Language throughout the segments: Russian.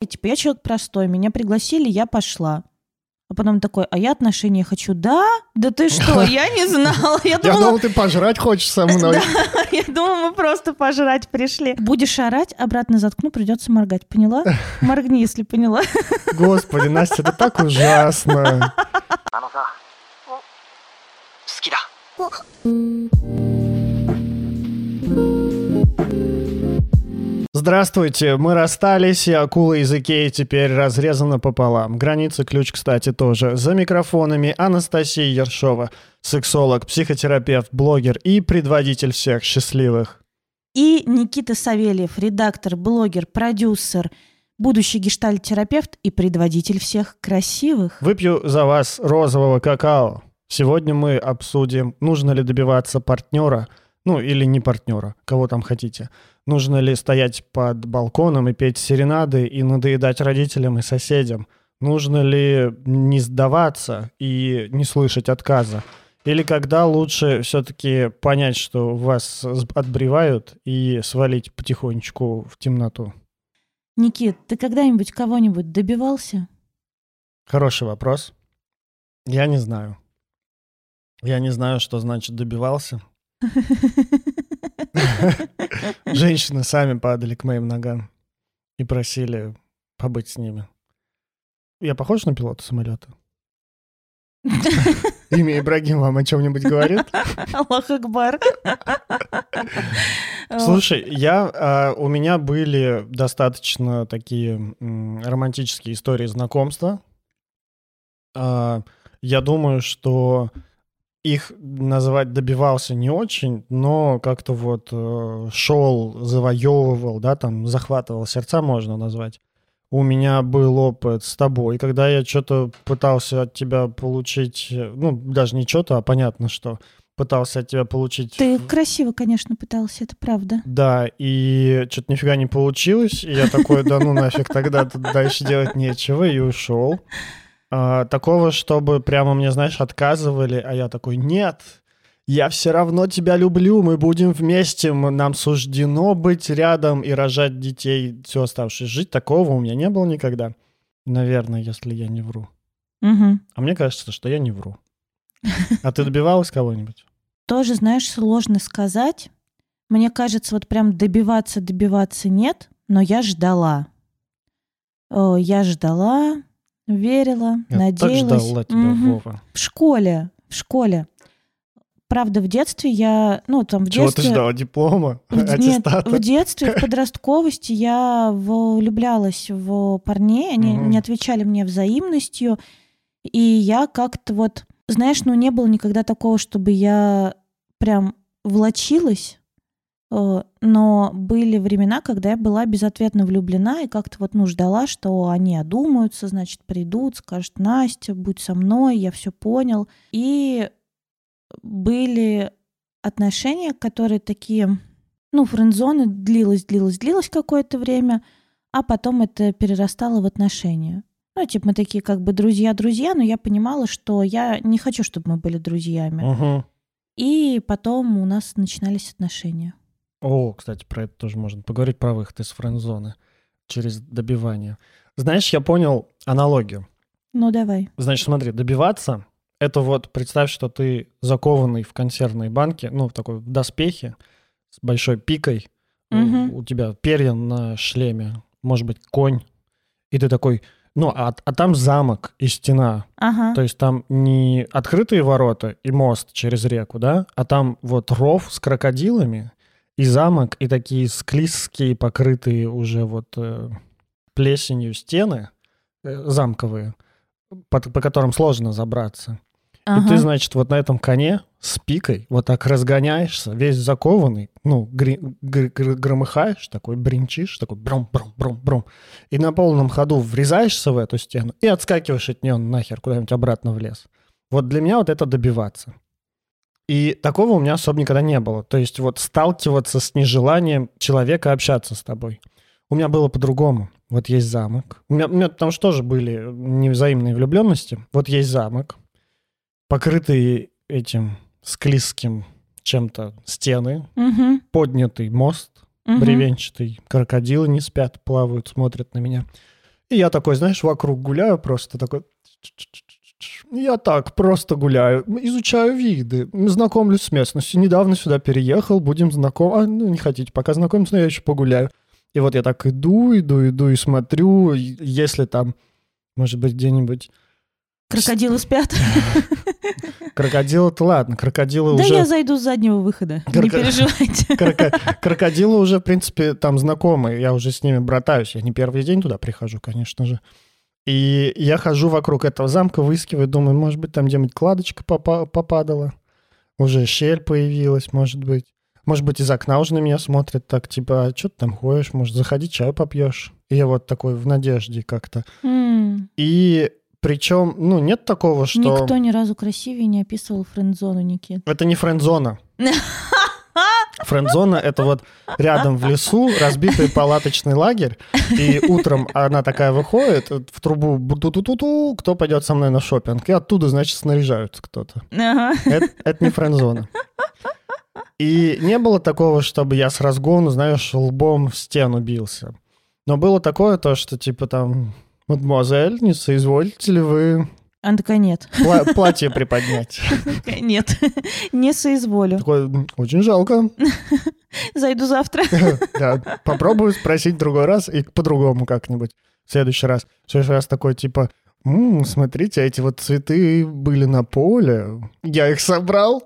И, типа, я человек простой, меня пригласили, я пошла. А потом такой, а я отношения хочу. Да? Да ты что? Я не знала. Я Я думала, думал, ты пожрать хочешь со мной. Да, я думала, мы просто пожрать пришли. Будешь орать, обратно заткну, придется моргать. Поняла? Моргни, если поняла. Господи, Настя, это так ужасно. あのさ好きだ Здравствуйте, мы расстались, и акула из Икеи теперь разрезана пополам. Граница ключ, кстати, тоже. За микрофонами Анастасия Ершова, сексолог, психотерапевт, блогер и предводитель всех счастливых. И Никита Савельев, редактор, блогер, продюсер, будущий гештальт-терапевт и предводитель всех красивых. Выпью за вас розового какао. Сегодня мы обсудим, нужно ли добиваться партнера, ну или не партнера, кого там хотите. Нужно ли стоять под балконом и петь серенады и надоедать родителям и соседям? Нужно ли не сдаваться и не слышать отказа? Или когда лучше все-таки понять, что вас отбревают и свалить потихонечку в темноту? Никит, ты когда-нибудь кого-нибудь добивался? Хороший вопрос. Я не знаю. Я не знаю, что значит добивался. Женщины сами падали к моим ногам и просили побыть с ними. Я похож на пилота самолета? Имя Ибрагим вам о чем-нибудь говорит? Аллах Акбар. Слушай, я, а, у меня были достаточно такие романтические истории знакомства. А, я думаю, что их называть добивался не очень, но как-то вот э, шел, завоевывал, да, там захватывал сердца можно назвать. У меня был опыт с тобой, когда я что-то пытался от тебя получить, э, ну, даже не что-то, а понятно, что пытался от тебя получить Ты красиво, конечно, пытался, это правда. да, и что-то нифига не получилось. И я такой, да ну нафиг, тогда тут дальше делать нечего, и ушел. А, такого, чтобы прямо мне, знаешь, отказывали, а я такой, нет, я все равно тебя люблю, мы будем вместе, нам суждено быть рядом и рожать детей всю оставшуюся жизнь. Такого у меня не было никогда. Наверное, если я не вру. Мгм. А мне кажется, что я не вру. А ты добивалась кого-нибудь? Тоже, знаешь, сложно сказать. Мне кажется, вот прям добиваться, добиваться нет, но я ждала. О, я ждала, верила, Я надеялась. так ждала тебя, Мгм. Вова. В школе, в школе. Правда, в детстве я, ну, там, в Чего ты детстве... ждала? Диплома? В- Нет, в детстве, в подростковости я влюблялась в парней, они Мгм. не отвечали мне взаимностью, и я как-то вот, знаешь, ну не было никогда такого, чтобы я прям влочилась, но были времена, когда я была безответно влюблена и как-то вот, ну, ждала, что они одумаются, значит, придут, скажут, Настя, будь со мной, я все понял. И были отношения, которые такие, ну, френдзона длилась, длилась, длилась какое-то время, а потом это перерастало в отношения. Ну, типа, мы такие как бы друзья-друзья, но я понимала, что я не хочу, чтобы мы были друзьями. Мгм. И потом у нас начинались отношения. О, кстати, про это тоже можно поговорить, про выход из френд-зоны через добивание. Знаешь, я понял аналогию. Ну, давай. Значит, смотри, добиваться — это вот представь, что ты закованный в консервной банке, ну, в такой в доспехе с большой пикой, у- Мгм. у тебя перья на шлеме, может быть, конь, и ты такой, ну, а, а там замок и стена, Ага. то есть там не открытые ворота и мост через реку, да, а там вот ров с крокодилами и замок, и такие склизкие, покрытые уже вот э, плесенью стены э, замковые, по, по которым сложно забраться. И ага. ты, значит, вот на этом коне с пикой вот так разгоняешься, весь закованный, ну, гри- гр- гр- громыхаешь, такой бринчишь, такой бром-бром-бром-бром, и на полном ходу врезаешься в эту стену и отскакиваешь от нее нахер куда-нибудь обратно в лес. Вот для меня вот это добиваться. И такого у меня особо никогда не было. То есть вот сталкиваться с нежеланием человека общаться с тобой. У меня было по-другому. Вот есть замок. У меня, у меня потому что тоже были невзаимные влюбленности. Вот есть замок, покрытые этим склизким чем-то стены, Мгм. поднятый мост, Мгм. бревенчатый, крокодилы не спят, плавают, смотрят на меня. И я такой, знаешь, вокруг гуляю просто такой... Я так просто гуляю, изучаю виды, знакомлюсь с местностью. Недавно сюда переехал, будем знакомы. А, ну, не хотите пока знакомиться, но я еще погуляю. И вот я так иду, иду, иду и смотрю, если там, может быть, где-нибудь... Крокодилы спят. Крокодилы-то ладно, крокодилы Да уже... я зайду с заднего выхода, не Кроко- переживайте. Кроко- Крокодилы уже, в принципе, там знакомые, я уже с ними братаюсь. Я не первый день туда прихожу, конечно же. И я хожу вокруг этого замка, выискиваю, думаю, может быть, там где-нибудь кладочка попа- попадала, уже щель появилась, может быть. Может быть, из окна уже на меня смотрят так, типа, а что ты там ходишь, может, заходи, чаю попьешь. И я вот такой в надежде как-то. М, И причем, ну, нет такого, что... Никто ни разу красивее не описывал френд-зону, Никит. Это не френдзона. Френдзона — это вот рядом в лесу разбитый палаточный лагерь, и утром она такая выходит в трубу ту-ту-ту-ту, кто пойдет со мной на шопинг, и оттуда, значит, снаряжаются кто-то. Ага. Это, это не френдзона. И не было такого, чтобы я с разгону, знаешь, лбом в стену бился. Но было такое то, что типа там, мадемуазель, не соизволите ли вы Она такая, нет. пла- платье приподнять? Нет, не соизволю. Такой, «М, очень жалко. Зайду завтра. Да, попробую спросить другой раз и по-другому как-нибудь. В следующий раз. В следующий раз такой, типа, «М, смотрите, эти вот цветы были на поле. Я их собрал.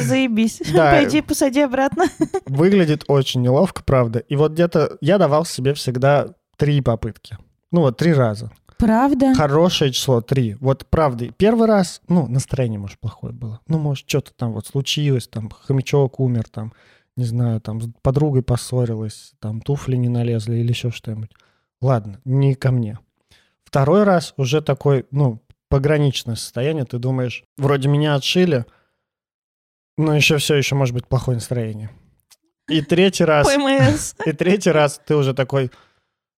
Заебись. Да. Пойди, посади обратно. Выглядит очень неловко, правда. И вот где-то я давал себе всегда три попытки. Ну вот, три раза. Правда? Хорошее число три. Вот правда, первый раз, ну, настроение, может, плохое было. Ну, может, что-то там вот случилось, там, хомячок умер, там, не знаю, там, с подругой поссорилась, там, туфли не налезли или еще что-нибудь. Ладно, не ко мне. Второй раз уже такой, ну, пограничное состояние. Ты думаешь, вроде меня отшили, но еще все еще может быть плохое настроение. И третий раз, ПМС. и третий раз ты уже такой,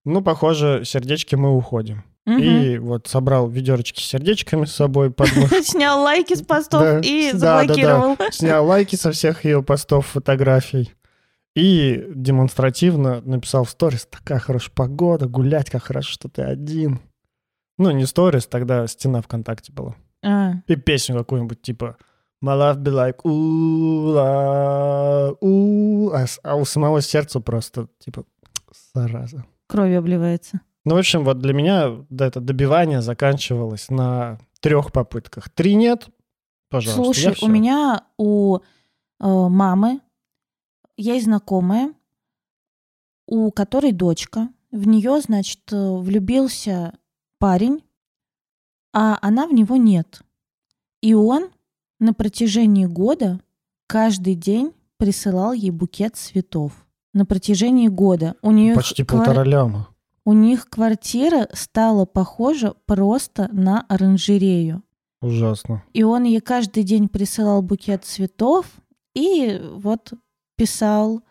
ну, похоже, сердечки мы уходим. Мгм. И вот собрал ведерочки с сердечками с собой. Снял лайки с постов и заблокировал. Снял лайки со всех ее постов, фотографий. И демонстративно написал в сторис, такая хорошая погода, гулять, как хорошо, что ты один. Ну, не сторис, тогда стена ВКонтакте была. А, И песню какую-нибудь, типа My love be like у у а, а у самого сердца просто, типа, зараза. Кровью обливается. Ну, в общем, вот для меня да, это добивание заканчивалось на трех попытках. Три нет, пожалуйста. Слушай, у меня у э, мамы есть знакомая, у которой дочка. В нее, значит, э, влюбился парень, а она в него нет. И он на протяжении года каждый день присылал ей букет цветов. На протяжении года. У нее Почти полтора ляма. У них квартира стала похожа просто на оранжерею. Ужасно. И он ей каждый день присылал букет цветов и вот писал,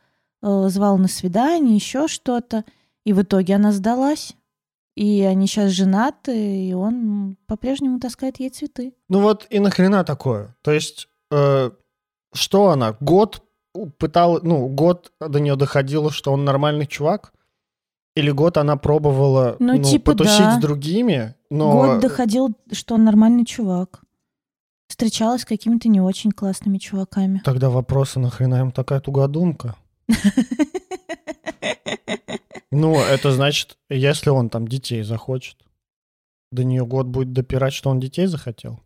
э, звал на свидание, еще что-то. И в итоге она сдалась. И они сейчас женаты, и он по-прежнему таскает ей цветы. Ну вот и нахрена такое? То есть, э, что она, год пытала, ну, год до нее доходило, что он нормальный чувак? Или год она пробовала Ну, ну, типа потусить да. с другими, но... Год доходил, что он нормальный чувак. Встречалась с какими-то не очень классными чуваками. Тогда вопросы, нахрена им такая тугодумка? Ну, это значит, если он там детей захочет, до нее год будет допирать, что он детей захотел.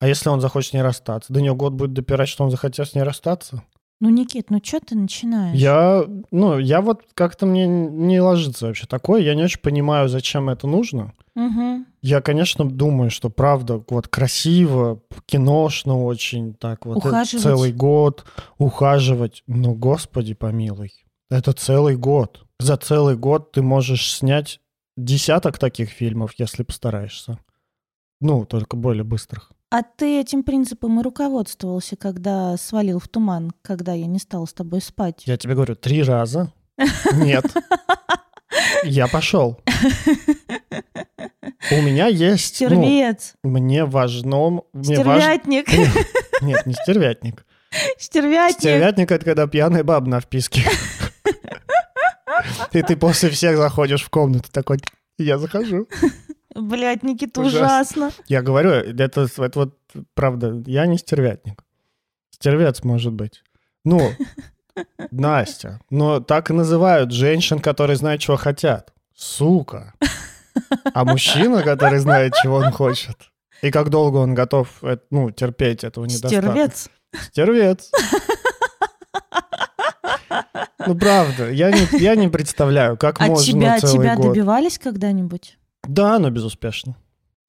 А если он захочет с ней расстаться, до нее год будет допирать, что он захотел с ней расстаться. Ну, Никит, ну что ты начинаешь? Я, ну, я вот как-то мне не ложится вообще такое. Я не очень понимаю, зачем это нужно. Мгм. Я, конечно, думаю, что правда, вот красиво, киношно очень, так вот э, Ухаживать. целый год ухаживать. Ну, господи помилуй, это целый год. За целый год ты можешь снять десяток таких фильмов, если постараешься. Ну, только более быстрых. А ты этим принципом и руководствовался, когда свалил в туман, когда я не стала с тобой спать? Я тебе говорю, три раза. Нет. Я пошел. У меня есть... ну, Стервец, мне важно... Мне стервятник, Нет, не стервятник. стервятник. Стервятник — это когда пьяная баба на вписке. И ты после всех заходишь в комнату такой, я захожу. Блядь, Никита, Ужасно. ужасно. Я говорю, это, это вот, правда, я не стервятник. Стервец может быть. Ну, Настя, но так и называют женщин, которые знают, чего хотят. Сука. А мужчина, который знает, чего он хочет. И как долго он готов э, ну, терпеть этого недостатка. Стервец. Стервец. Ну, правда, я не, я не представляю, как А можно тебя, целый тебя год. добивались когда-нибудь? Да, но безуспешно.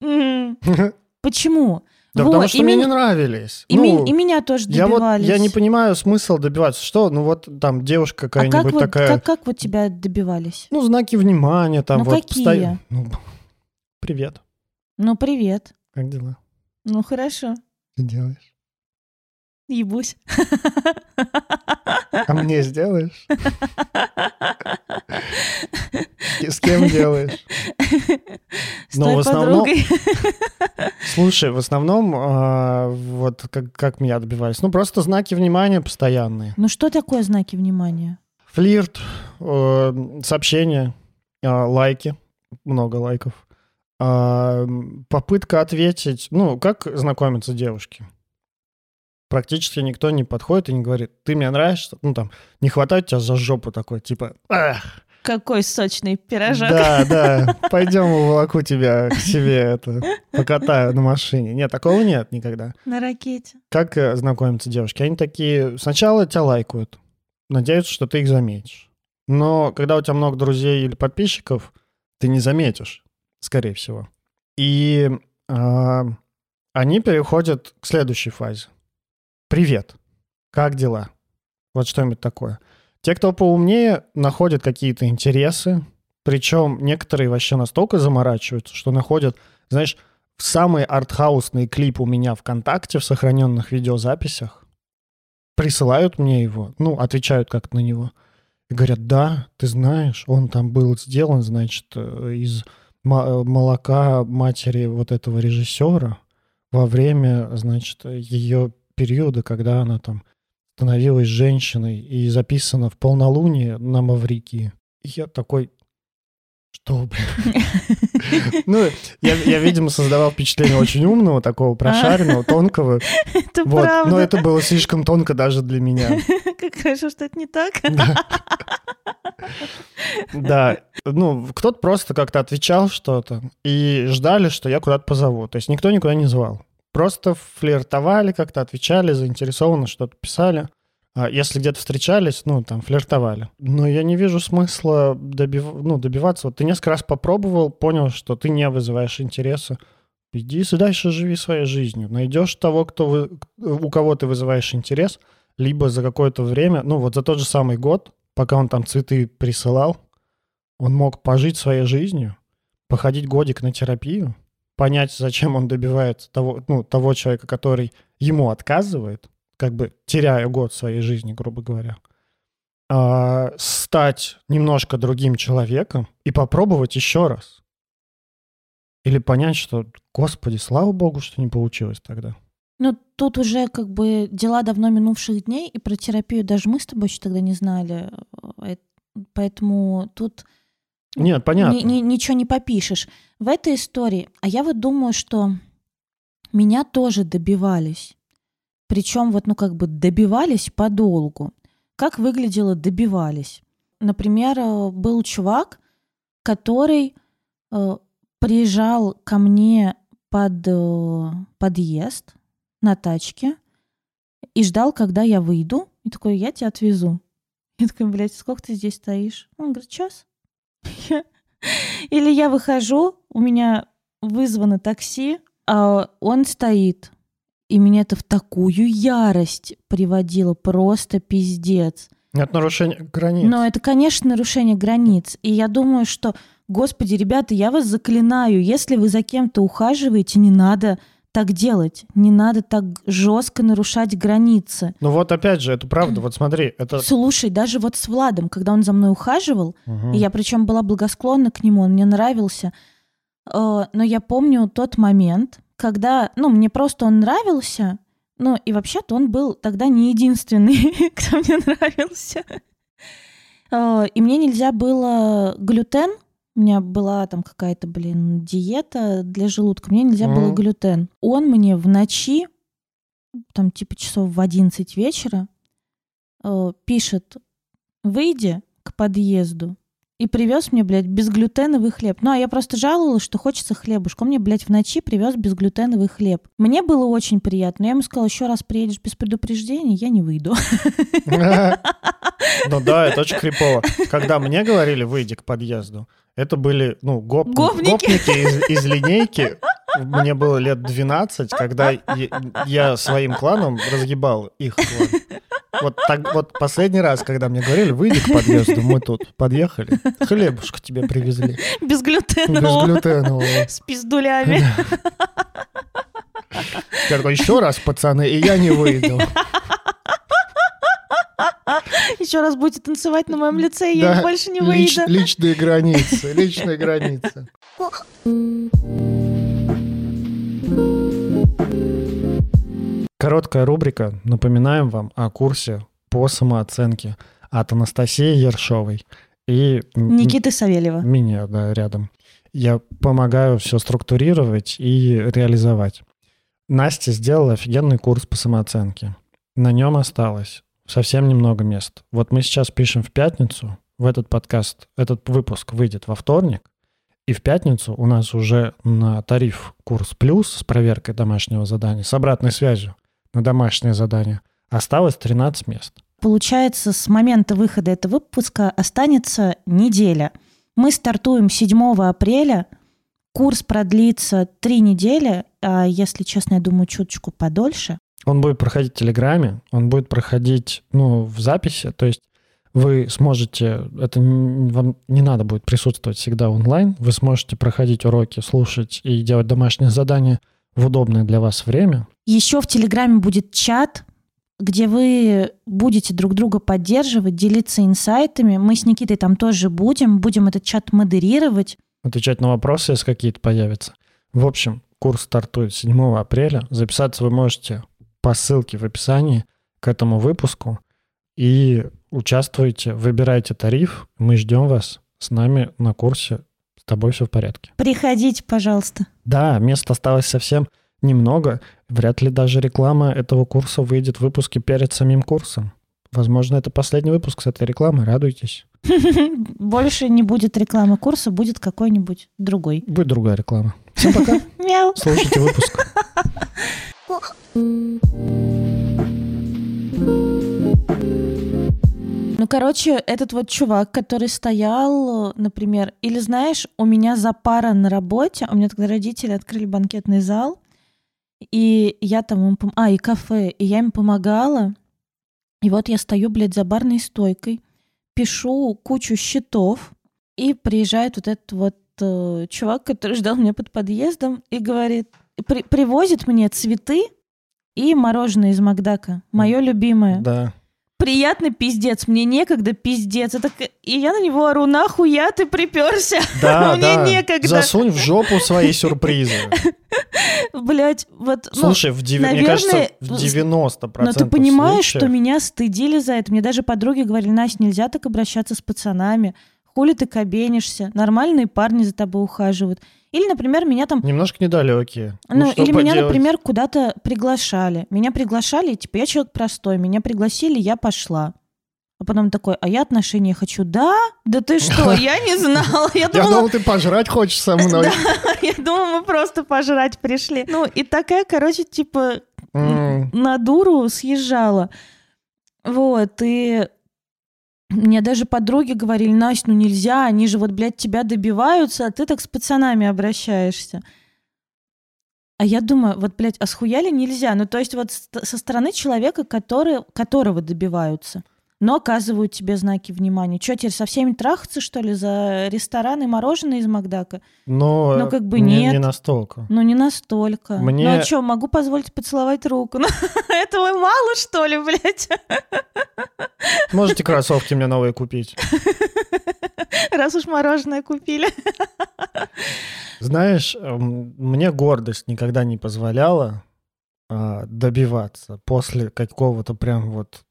Почему? Да Вот, потому что мне не нравились. И, Ну, ми- и меня тоже я вот добивались. я не понимаю смысл добиваться. Что, ну вот там девушка а как какая-нибудь вот, такая, как, как вот тебя добивались? ну знаки внимания там Ну, вот какие? постоянно. Ну, привет, Ну, привет. как дела? Ну, хорошо. Что делаешь? Ебусь. А мне сделаешь? С кем делаешь? С той в основном-. Слушай, в основном а, вот как, меня добивались. Ну просто знаки внимания постоянные. Ну, что такое знаки внимания? Флирт, э, сообщения, э, лайки, много лайков. А, попытка ответить, ну, как знакомятся девушки? Практически никто не подходит и не говорит, ты мне нравишься, ну, там, не хватает тебя за жопу такой, типа, «Эх, Какой сочный пирожок. да, да, пойдем уволоку тебя к себе, это, покатаю на машине. Нет, такого нет никогда. На ракете. Как э, знакомятся девушки? Они такие, сначала тебя лайкают, надеются, что ты их заметишь. Но когда у тебя много друзей или подписчиков, ты не заметишь, скорее всего. И а, они переходят к следующей фазе. Привет, как дела? Вот что-нибудь такое. Те, кто поумнее, находят какие-то интересы, причем некоторые вообще настолько заморачиваются, что находят, знаешь, самый артхаусный клип у меня ВКонтакте в сохраненных видеозаписях, присылают мне его, ну, отвечают как-то на него, и говорят, да, ты знаешь, он там был сделан, значит, э, из э, молока матери вот этого режиссера во время, значит, ее периода, когда она там становилась женщиной и записана в полнолуние на Маврикии. И я такой, что? Ну, я, я, видимо, создавал впечатление очень умного, такого прошаренного, тонкого. Это Вот, правда. но это было слишком тонко даже для меня. Как хорошо, что это не так. Да, ну, кто-то просто как-то отвечал что-то и ждали, что я куда-то позову. То есть никто никуда не звал. Просто флиртовали как-то, отвечали, заинтересованно что-то писали. А если где-то встречались, ну, там, флиртовали. Но я не вижу смысла добив... ну, добиваться. Вот ты несколько раз попробовал, понял, что ты не вызываешь интереса. Иди дальше живи своей жизнью. Найдешь того, кто вы... у кого ты вызываешь интерес, либо за какое-то время, ну, вот за тот же самый год, пока он там цветы присылал, он мог пожить своей жизнью, походить годик на терапию, понять, зачем он добивается того, ну, того человека, который ему отказывает, как бы теряя год своей жизни, грубо говоря, а, стать немножко другим человеком и попробовать еще раз. Или понять, что, господи, слава богу, что не получилось тогда. Ну, тут уже как бы дела давно минувших дней, и про терапию даже мы с тобой еще тогда не знали. Э, Поэтому тут Нет, понятно. ни- ни- ничего не попишешь. В этой истории, а я вот думаю, что меня тоже добивались. Причем вот, ну, как бы добивались подолгу. Как выглядело добивались? Например, э, был чувак, который э, приезжал ко мне под э, подъезд на тачке и ждал, когда я выйду. И такой, я тебя отвезу. Я такой, блядь, сколько ты здесь стоишь? Он говорит, час. Или я выхожу, у меня вызвано такси, а он стоит. И меня это в такую ярость приводило, просто пиздец. Нет нарушения границ. Но это, конечно, нарушение границ. И я думаю, что, господи, ребята, я вас заклинаю, если вы за кем-то ухаживаете, не надо так делать. Не надо так жестко нарушать границы. Ну вот опять же, это правда. Вот смотри, это... Слушай, даже вот с Владом, когда он за мной ухаживал, Мгм. и я причем была благосклонна к нему, он мне нравился. Э, Но я помню тот момент, когда, ну, мне просто он нравился, ну, и вообще-то он был тогда не единственный, кто мне нравился. Э, И мне нельзя было глютен. У меня была там какая-то, блин, диета для желудка. Мне нельзя было Мгм. глютен. Он мне в ночи, там типа часов в 11 вечера, э, пишет, выйди к подъезду и привез мне, блядь, безглютеновый хлеб. Ну, а я просто жаловалась, что хочется хлебушка. Он мне, блядь, в ночи привез безглютеновый хлеб. Мне было очень приятно. Я ему сказала, еще раз приедешь без предупреждения, я не выйду. Ну да, это очень крипово. Когда мне говорили, выйди к подъезду, это были, ну, гопники из линейки. Мне было лет 12, когда я, своим кланом разгибал их клан. Вот, так, вот последний раз, когда мне говорили, выйди к подъезду, мы тут подъехали, хлебушка тебе привезли. Безглютенового. Безглютенового. С пиздулями. Я такой, еще раз, пацаны, и я не выйду. Еще раз будете танцевать на моем лице, и Да, я больше не лич- выйду. личные границы, личные границы. Короткая рубрика. Напоминаем вам о курсе по самооценке от Анастасии Ершовой и Никиты Савельева. меня да, рядом. Я помогаю все структурировать и реализовать. Настя сделала офигенный курс по самооценке. На нем осталось совсем немного мест. Вот мы сейчас пишем в пятницу, в этот подкаст, этот выпуск выйдет во вторник, и в пятницу у нас уже на тариф курс плюс с проверкой домашнего задания, с обратной связью на домашнее задание осталось 13 мест. Получается, с момента выхода этого выпуска останется неделя. Мы стартуем 7 апреля. Курс продлится три недели, а если честно, я думаю, чуточку подольше. Он будет проходить в Телеграме, он будет проходить, ну, в записи, то есть вы сможете, это вам не надо будет присутствовать всегда онлайн, вы сможете проходить уроки, слушать и делать домашние задания в удобное для вас время. Еще в Телеграме будет чат, где вы будете друг друга поддерживать, делиться инсайтами. Мы с Никитой там тоже будем, будем этот чат модерировать. отвечать на вопросы, если какие-то появятся. В общем, курс стартует 7 апреля. Записаться вы можете по ссылке в описании к этому выпуску и участвуйте, выбирайте тариф. Мы ждем вас с нами на курсе. С тобой все в порядке. Приходите, пожалуйста. Да, мест осталось совсем немного. Вряд ли даже реклама этого курса выйдет в выпуске перед самим курсом. Возможно, это последний выпуск с этой рекламы. Радуйтесь. Больше не будет рекламы курса, будет какой-нибудь другой. Будет другая реклама. Всем пока. Мяу. Слушайте выпуск. Ну, короче, этот вот чувак, который стоял, например, или знаешь, у меня за пара на работе, у меня тогда родители открыли банкетный зал, и я там им... пом- А, и кафе, и я им помогала. И вот я стою, блядь, за барной стойкой, пишу кучу счетов, и приезжает вот этот вот э, чувак, который ждал меня под подъездом, и говорит, при- привозит мне цветы и мороженое из Макдака, мое любимое. Да. Приятный пиздец, мне некогда пиздец. Это... И я на него ору, нахуя ты приперся? Да, Мне да. некогда. Засунь в жопу свои сюрпризы. Блять, вот... ну, Слушай, в, деви- мне наверное, кажется, в 90% но ты понимаешь, что случаев- меня стыдили за это. Мне даже подруги говорили, Настя, нельзя так обращаться с пацанами. Хули ты кабенишься? Нормальные парни за тобой ухаживают. Или, например, меня там Немножко недалекие. Ну, что или меня, например, куда-то приглашали. Меня приглашали, типа, я человек простой, меня пригласили, я пошла. А потом такой, а я отношения хочу. Да? Да ты что, я не знала. Я Я думала, думал, ты пожрать хочешь со мной. я думала, мы просто пожрать пришли. Ну, и такая, короче, типа, на дуру съезжала. Вот, и мне даже подруги говорили, Настя, ну нельзя, они же вот, блядь, тебя добиваются, а ты так с пацанами обращаешься. А я думаю, вот, блядь, а схуяли нельзя? Ну, то есть вот со стороны человека, который, которого добиваются, но оказывают тебе знаки внимания. Что, теперь со всеми трахаться, что ли, за рестораны и мороженое из Макдака? Но Ну, как бы не, нет. не настолько. Ну, не настолько. Мне- Ну, а что, могу позволить поцеловать руку? Ну, этого мало, что ли, блядь? Можете кроссовки мне новые купить. Раз уж мороженое купили. Знаешь, эм, мне гордость никогда не позволяла а, добиваться после какого-то прям вот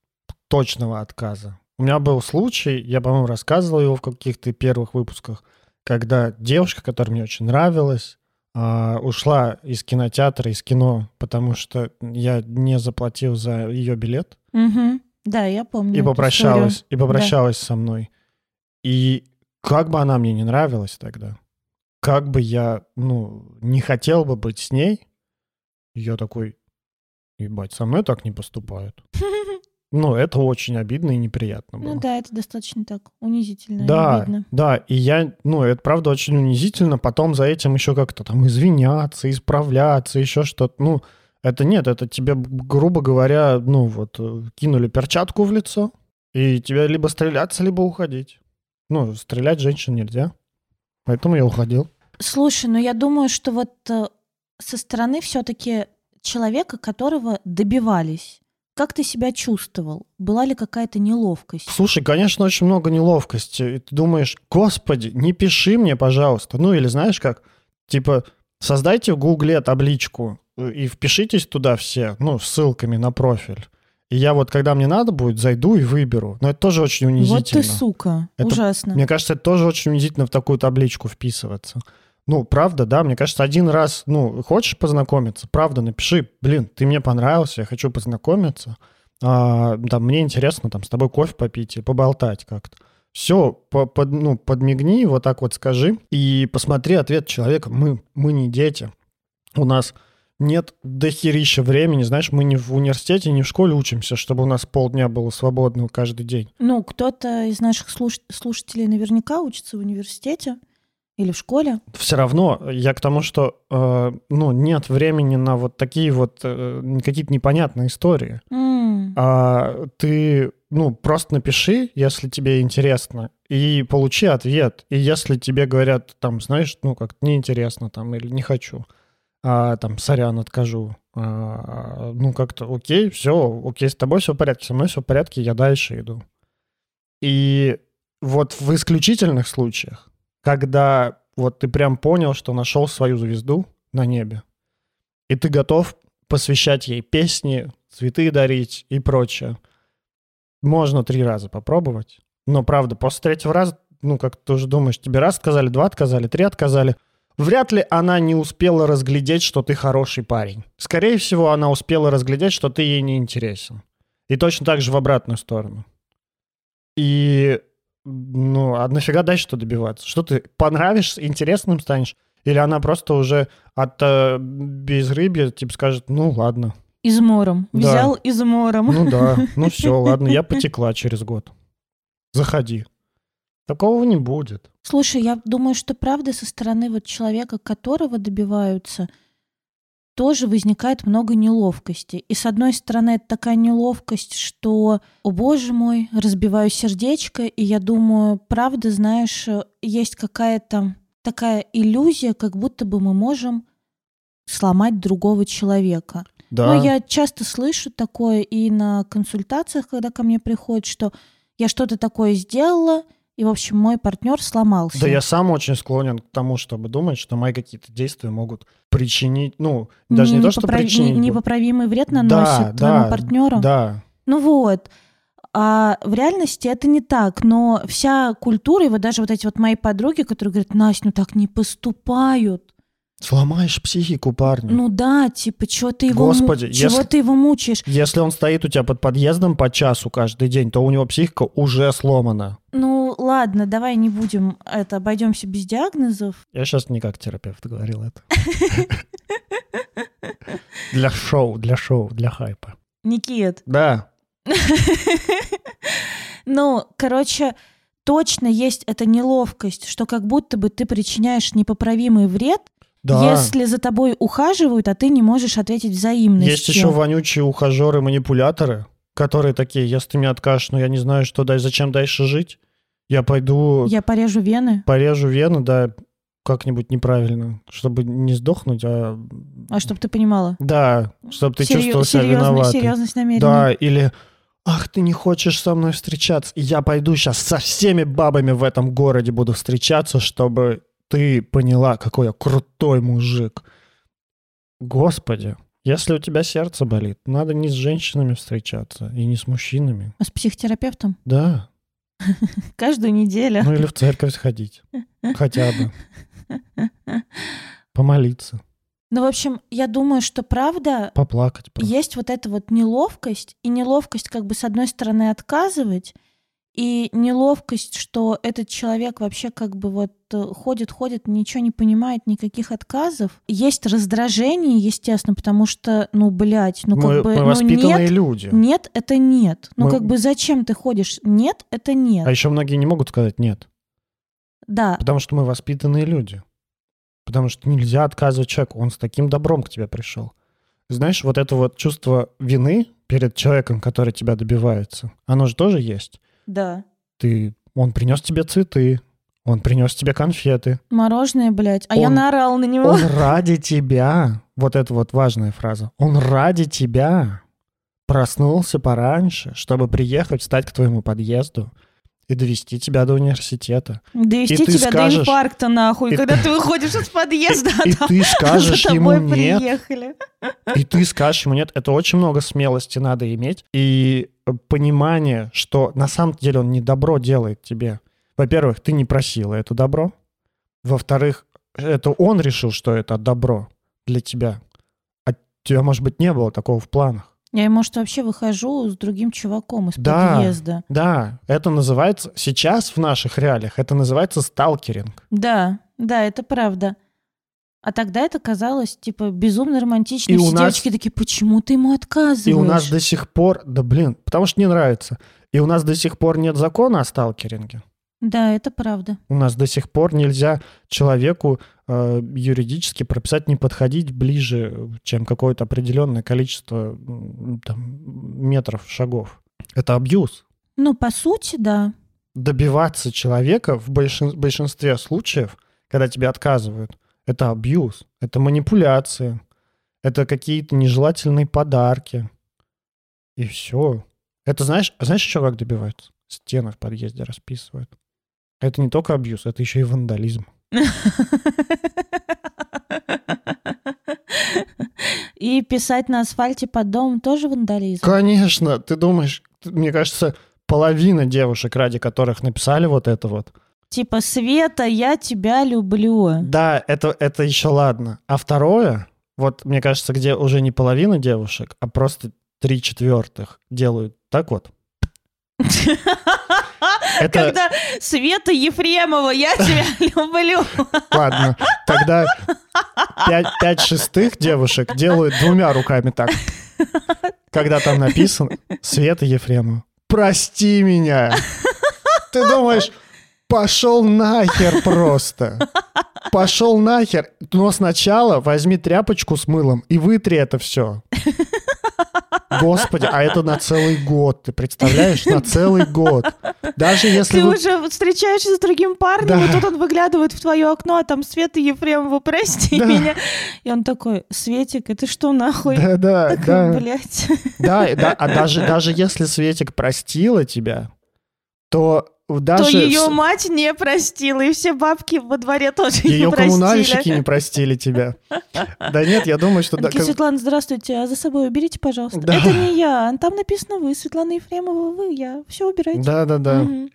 точного отказа. У меня был случай, я, по-моему, рассказывал его в каких-то первых выпусках, когда девушка, которая мне очень нравилась, а, ушла из кинотеатра, из кино, потому что я не заплатил за ее билет. Мгм. Да, я помню. И попрощалась, историю. и попрощалась со мной. И как бы она мне не нравилась тогда, как бы я, ну, не хотел бы быть с ней, я такой, ебать, со мной так не поступают. Ну, это очень обидно и неприятно было. Ну да, это достаточно так унизительно и Да, обидно. да, и я, ну, это правда очень унизительно, потом за этим еще как-то там извиняться, исправляться, еще что-то, ну, это нет, это тебе, грубо говоря, ну, вот, э, кинули перчатку в лицо, и тебе либо стреляться, либо уходить. Ну, стрелять женщин нельзя, поэтому я уходил. Слушай, ну я думаю, что вот э, со стороны все-таки человека, которого добивались, как ты себя чувствовал? Была ли какая-то неловкость? Слушай, конечно, очень много неловкости. И ты думаешь, господи, не пиши мне, пожалуйста. Ну или знаешь как, типа, создайте в Гугле табличку э, и впишитесь туда все, ну, ссылками на профиль. И я вот, когда мне надо будет, зайду и выберу. Но это тоже очень унизительно. Вот ты сука, Это- ужасно. Мне кажется, это тоже очень унизительно в такую табличку вписываться. Ну, правда, да, мне кажется, один раз, ну, хочешь познакомиться, правда, напиши, блин, ты мне понравился, я хочу познакомиться, а, там, мне интересно там с тобой кофе попить и поболтать как-то. Все, под, ну, подмигни, вот так вот скажи, и посмотри ответ человека. Мы, мы не дети. У нас нет дохерища времени, знаешь, мы не в университете, не в школе учимся, чтобы у нас полдня было свободного каждый день. Ну, кто-то из наших слуш- слушателей наверняка учится в университете или в школе. все равно я к тому, что э, ну нет времени на вот такие вот э, какие-то непонятные истории. М, А ты ну просто напиши, если тебе интересно, и получи ответ. И если тебе говорят там, знаешь, ну как неинтересно там или не хочу, а, там сорян откажу. а, ну как-то окей, все, окей, с тобой все в порядке, со мной все в порядке, я дальше иду. И вот в исключительных случаях, когда вот ты прям понял, что нашел свою звезду на небе, и ты готов посвящать ей песни, цветы дарить и прочее, можно три раза попробовать. Но, правда, после третьего раза, ну, как ты уже думаешь, тебе раз отказали, два отказали, три отказали, вряд ли она не успела разглядеть, что ты хороший парень. Скорее всего, она успела разглядеть, что ты ей не интересен. И точно так же в обратную сторону. И, ну, а нафига дальше что добиваться? Что ты понравишься, интересным станешь? Или она просто уже от э, безрыбья, типа, скажет, ну, ладно. Измором. Да. Взял измором. Ну да, ну все, ладно, я потекла через год. Заходи. Такого не будет. Слушай, я думаю, что правда со стороны вот человека, которого добиваются, тоже возникает много неловкости. И с одной стороны, это такая неловкость, что, о боже мой, разбиваю сердечко, и я думаю, правда, знаешь, есть какая-то такая иллюзия, как будто бы мы можем сломать другого человека. Да. Но я часто слышу такое и на консультациях, когда ко мне приходят, что я что-то такое сделала, и, в общем, мой партнер сломался. Да я сам очень склонен к тому, чтобы думать, что мои какие-то действия могут причинить, ну, даже не, то, что непоправ- причинить. не-. Непоправимый вред Да, наносит твоему да, партнеру. Да, Ну вот. А в реальности это не так, но вся культура, и вот даже вот эти вот мои подруги, которые говорят, Настя, ну так не поступают. Сломаешь психику парня. Ну да, типа, чего ты его, му- Господи, чего если- ты его мучаешь? Если он стоит у тебя под подъездом по часу каждый день, то у него психика уже сломана. Ну ладно, давай не будем это, обойдемся без диагнозов. Я сейчас не как терапевт говорил это. Для шоу, для шоу, для хайпа. Никит, Да, Ну, короче, точно есть эта неловкость, что как будто бы ты причиняешь непоправимый вред, да. если за тобой ухаживают, а ты не можешь ответить взаимностью. Есть еще вонючие ухажеры-манипуляторы, которые такие, если ты мне откажешь, но я не знаю, что дальше, зачем дальше жить, я пойду Я порежу вены. порежу вены, да, как-нибудь неправильно, чтобы не сдохнуть, а... А чтобы ты понимала. Да, чтобы ты Серьё- чувствовал себя виноватым. Серьезность намерений. Да, или ах, ты не хочешь со мной встречаться, я пойду сейчас со всеми бабами в этом городе буду встречаться, чтобы ты поняла, какой я крутой мужик. Господи, Если у тебя сердце болит, надо не с женщинами встречаться и не с мужчинами. А с психотерапевтом? Да. Каждую неделю. Ну или в церковь сходить. Хотя бы. Помолиться. Ну, в общем, я думаю, что правда Поплакать. просто. есть вот эта вот неловкость, и неловкость как бы с одной стороны отказывать, и неловкость, что этот человек вообще как бы вот э, ходит, ходит, ничего не понимает, никаких отказов. Есть раздражение, естественно, потому что, ну, блядь, ну как мы, бы, мы ну воспитанные нет, люди. нет, это нет. Ну Мы- как бы зачем ты ходишь? Нет, это нет. А еще многие не могут сказать нет. Да, Потому что мы воспитанные люди. Потому что нельзя отказывать человеку. Он с таким добром к тебе пришел. Знаешь, вот это вот чувство вины перед человеком, который тебя добивается, оно же тоже есть. Да. Ты, он принес тебе цветы, он принес тебе конфеты, Мороженое, блядь. А я Он- наорал на него. Он ради тебя, вот это вот важная фраза, он ради тебя проснулся пораньше, чтобы приехать, встать к твоему подъезду и довести тебя до университета. Довести И ты тебя скажешь- до инфаркта, нахуй, И когда ты выходишь из подъезда, а И там ты скажешь за ему тобой нет, приехали. и ты скажешь ему нет. Это очень много смелости надо иметь. И э, понимание, что на самом деле он не добро делает тебе. Во-первых, ты не просила это добро. Во-вторых, это он решил, что это добро для тебя. А у тебя, может быть, не было такого в планах. Я, может, вообще выхожу с другим чуваком из Да. подъезда. Да, это называется, сейчас в наших реалиях, это называется сталкеринг. Да, да, это правда. А тогда это казалось, типа, безумно романтично. И Все у нас- девочки такие, почему ты ему отказываешь? И у нас до сих пор, да блин, потому что не нравится. И у нас до сих пор нет закона о сталкеринге. Да, это правда. У нас до сих пор нельзя человеку э, юридически прописать не подходить ближе, чем какое-то определенное количество там, метров, шагов. Это абьюз. Ну, по сути, да. Добиваться человека в большин- большинстве случаев, когда тебе отказывают, это абьюз, это манипуляция, это какие-то нежелательные подарки. И все. Это знаешь, знаешь еще как добиваются? Стены в подъезде расписывают. Это не только абьюз, это еще и вандализм. И писать на асфальте под домом тоже вандализм. Конечно, ты думаешь, мне кажется, половина девушек, ради которых написали вот это вот. Типа, Света, я тебя люблю. Да, это, это еще ладно. А второе, вот мне кажется, где уже не половина девушек, а просто три четвертых делают так вот. Это, Когда Света Ефремова, я тебя люблю. ладно, тогда пять, пять шестых девушек делают двумя руками так. Когда там написано Света Ефремова, прости меня. Ты думаешь, пошел нахер просто. Пошел нахер. Но сначала возьми тряпочку с мылом и вытри это все. Господи, а это на целый год, ты представляешь? На целый год. Даже если Ты вы... уже встречаешься с другим парнем, Да. и тут он выглядывает в твое окно, а там Света Ефремова, прости Да. меня. И он такой, Светик, это что нахуй? Да, да, Такой, да. блядь. Да, да, а даже, даже если Светик простила тебя, то даже То ее мать не простила, и все бабки во дворе тоже ее не простили. коммунальщики не простили тебя. Да нет, я думаю, что... Такие, Светлана, здравствуйте, а за собой уберите, пожалуйста. Да. Это не я, там написано вы, Светлана Ефремова, вы, я. Все убирайте. Да, да, да. Мгм.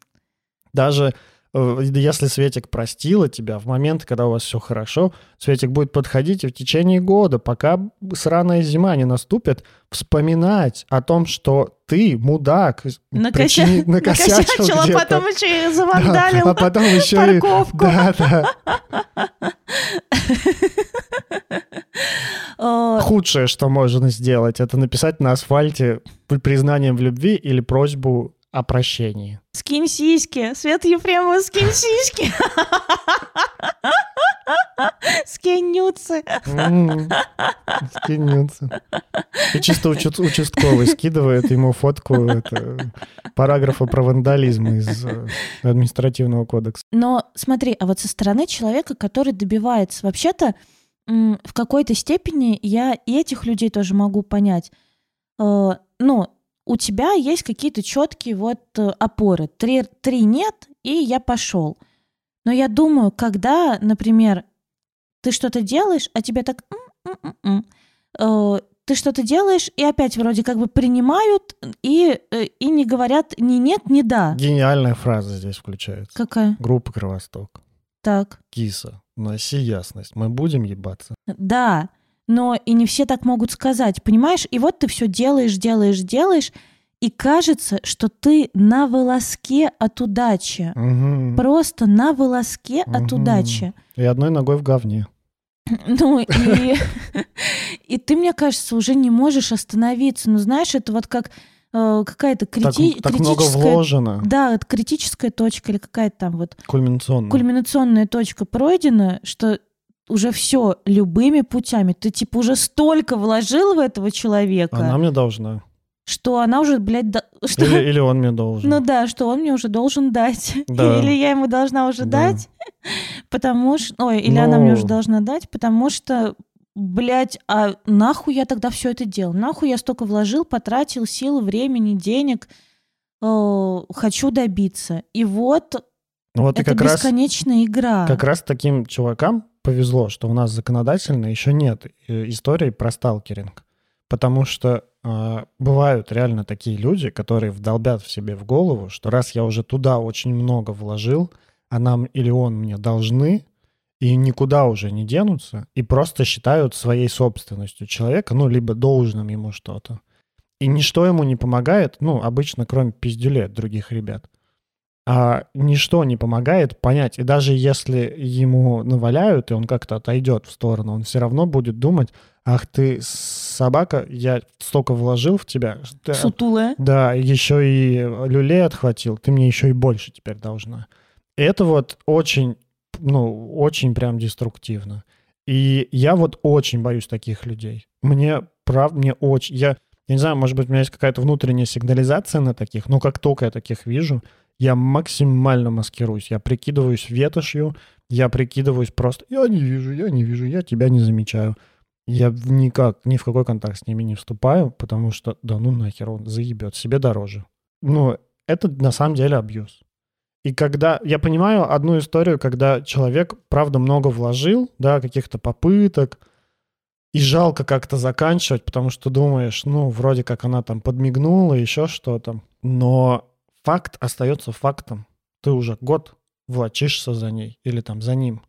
Даже если Светик простила тебя, в момент, когда у вас все хорошо, Светик будет подходить и в течение года, пока сраная зима не наступит, вспоминать о том, что ты, мудак, Накося- причини- накосячил Накосячил, а потом еще и Да, завандалил а потом еще и... парковку. Да, да. Э, Худшее, что можно сделать, это написать на асфальте признанием в любви или просьбу о прощении. Скинь сиськи. Света Ефремова, скинь сиськи. Скинь нюцы. М, Скинется. И чисто уча- участковый скидывает ему фотку это, параграфа про вандализм из э, административного кодекса. Но смотри, а вот со стороны человека, который добивается, вообще-то в какой-то степени я и этих людей тоже могу понять. Э, Ну, у тебя есть какие-то четкие вот э, опоры. Три, три нет, и я пошел. Но я думаю, когда, например, ты что-то делаешь, а тебе так... э, ты что-то делаешь, и опять вроде как бы принимают, и, э, и не говорят ни нет, ни да. Гениальная фраза здесь включается. Какая? Группа Кровосток. Так. Киса, носи ясность. Мы будем ебаться. Да, но и не все так могут сказать, понимаешь? И вот ты все делаешь, делаешь, делаешь, и кажется, что ты на волоске от удачи. Мгм. Просто на волоске от Мгм. удачи. И одной ногой в говне. Ну и, и ты, мне кажется, уже не можешь остановиться. Ну, знаешь, это вот как э, какая-то Так, крити- так много критическая... вложено. Да, это критическая точка или какая-то там вот Кульминационно. кульминационная точка пройдена, что уже все любыми путями. Ты типа уже столько вложил в этого человека, Она мне должна. что она уже, блядь, да- что... Или, или он мне должен. Ну да, что он мне уже должен дать. Да. Или я ему должна уже Да. дать, потому что... Ой, или она мне Ну. уже должна дать, потому что, блядь, а нахуй я тогда все это делал? Нахуй я столько вложил, потратил сил, времени, денег, э, хочу добиться. И вот Ну вот и это как раз, бесконечная игра. как раз таким чувакам повезло, что у нас законодательно еще нет э, истории про сталкеринг. Потому что э, бывают реально такие люди, которые вдолбят в себе в голову, что раз я уже туда очень много вложил, а нам или он мне должны, и никуда уже не денутся, и просто считают своей собственностью человека, ну, либо должным ему что-то. И ничто ему не помогает, ну, обычно, кроме пиздюлей других ребят. А ничто не помогает понять. И даже если ему наваляют, и он как-то отойдет в сторону, он все равно будет думать, ах ты собака, я столько вложил в тебя. что- Сутулая. да, еще и люлей отхватил, ты мне еще и больше теперь должна. И это вот очень, ну, очень прям деструктивно. И я вот очень боюсь таких людей. Мне, правда, мне очень... Я, я не знаю, может быть, у меня есть какая-то внутренняя сигнализация на таких, но как только я таких вижу, я максимально маскируюсь. Я прикидываюсь ветошью, я прикидываюсь просто... Я не вижу, я не вижу, я тебя не замечаю. Я никак, ни в какой контакт с ними не вступаю, потому что, да ну нахер, он заебет, себе дороже. Ну, это на самом деле абьюз. И когда, я понимаю одну историю, когда человек, правда, много вложил, да, каких-то попыток, и жалко как-то заканчивать, потому что думаешь, ну, вроде как она там подмигнула, еще что-то. Но факт остается фактом. Ты уже год влачишься за ней или там за ним.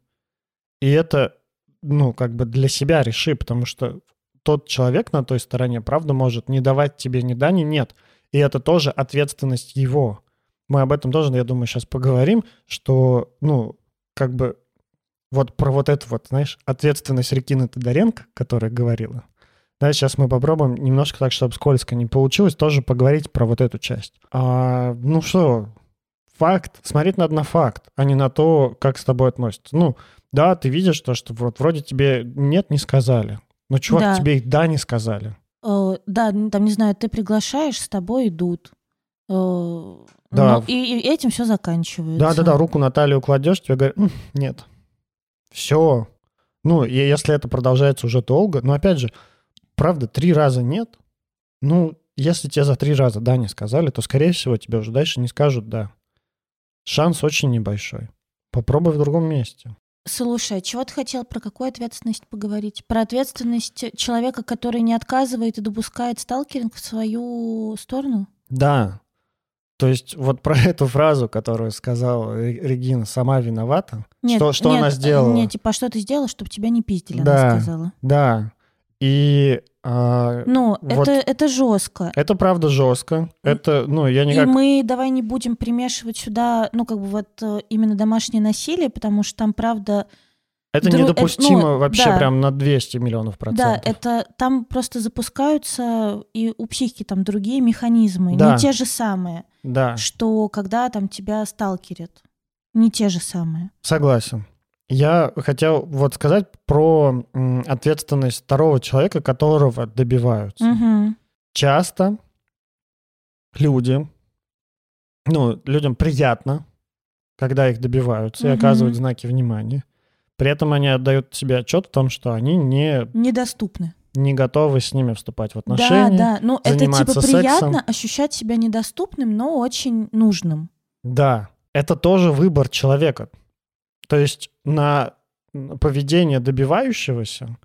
И это, ну, как бы для себя реши, потому что тот человек на той стороне, правда, может не давать тебе ни да, ни нет. И это тоже ответственность его. Мы об этом тоже, я думаю, сейчас поговорим, что, ну, как бы вот про вот эту вот, знаешь, ответственность Рекины Тодоренко, которая говорила. Да, сейчас мы попробуем немножко так, чтобы скользко не получилось, тоже поговорить про вот эту часть. А, ну что, факт, смотреть надо на факт, а не на то, как с тобой относятся. Ну, да, ты видишь то, что вот вроде тебе нет, не сказали. Но, чувак, Да. тебе и да не сказали. Э, да, ну, там, не знаю, ты приглашаешь, с тобой идут. Э, Да. ну, и, и этим все заканчивается. Да-да-да, руку на талию кладешь, тебе говорят, «М, нет. Все. Ну, если это продолжается уже долго, но опять же, правда, три раза нет, ну, если тебе за три раза да не сказали, то, скорее всего, тебе уже дальше не скажут да. Шанс очень небольшой. Попробуй в другом месте. Слушай, а чего ты хотел про какую ответственность поговорить? Про ответственность человека, который не отказывает и допускает сталкеринг в свою сторону? Да. То есть вот про эту фразу, которую сказала Ре- Регина, сама виновата, что, что нет, она сделала? Нет, типа, а что ты сделала, чтобы тебя не пиздили, Да. она сказала. Да. И а, Ну, Вот. это, это жестко. это правда жестко. Это, ну, я И никак... мы давай не будем примешивать сюда, ну, как бы вот э, именно домашнее насилие, потому что там, правда, Это Дру- э, недопустимо ну, вообще да. прям на 200 миллионов да, процентов. это там просто запускаются и у психики там другие механизмы, Да. не те же самые, Да, что когда там тебя сталкерят, не те же самые. согласен. Я хотел вот сказать про ответственность второго человека, которого добиваются. Мгм. Часто люди, ну, людям приятно, когда их добиваются и Мгм. оказывают знаки внимания. При этом они отдают себе отчет в том, что они не, Недоступны. не готовы с ними вступать в Да, отношения. да. Ну, это типа приятно сексом. ощущать себя недоступным, но очень нужным. Да, это тоже выбор человека. То есть на поведение добивающегося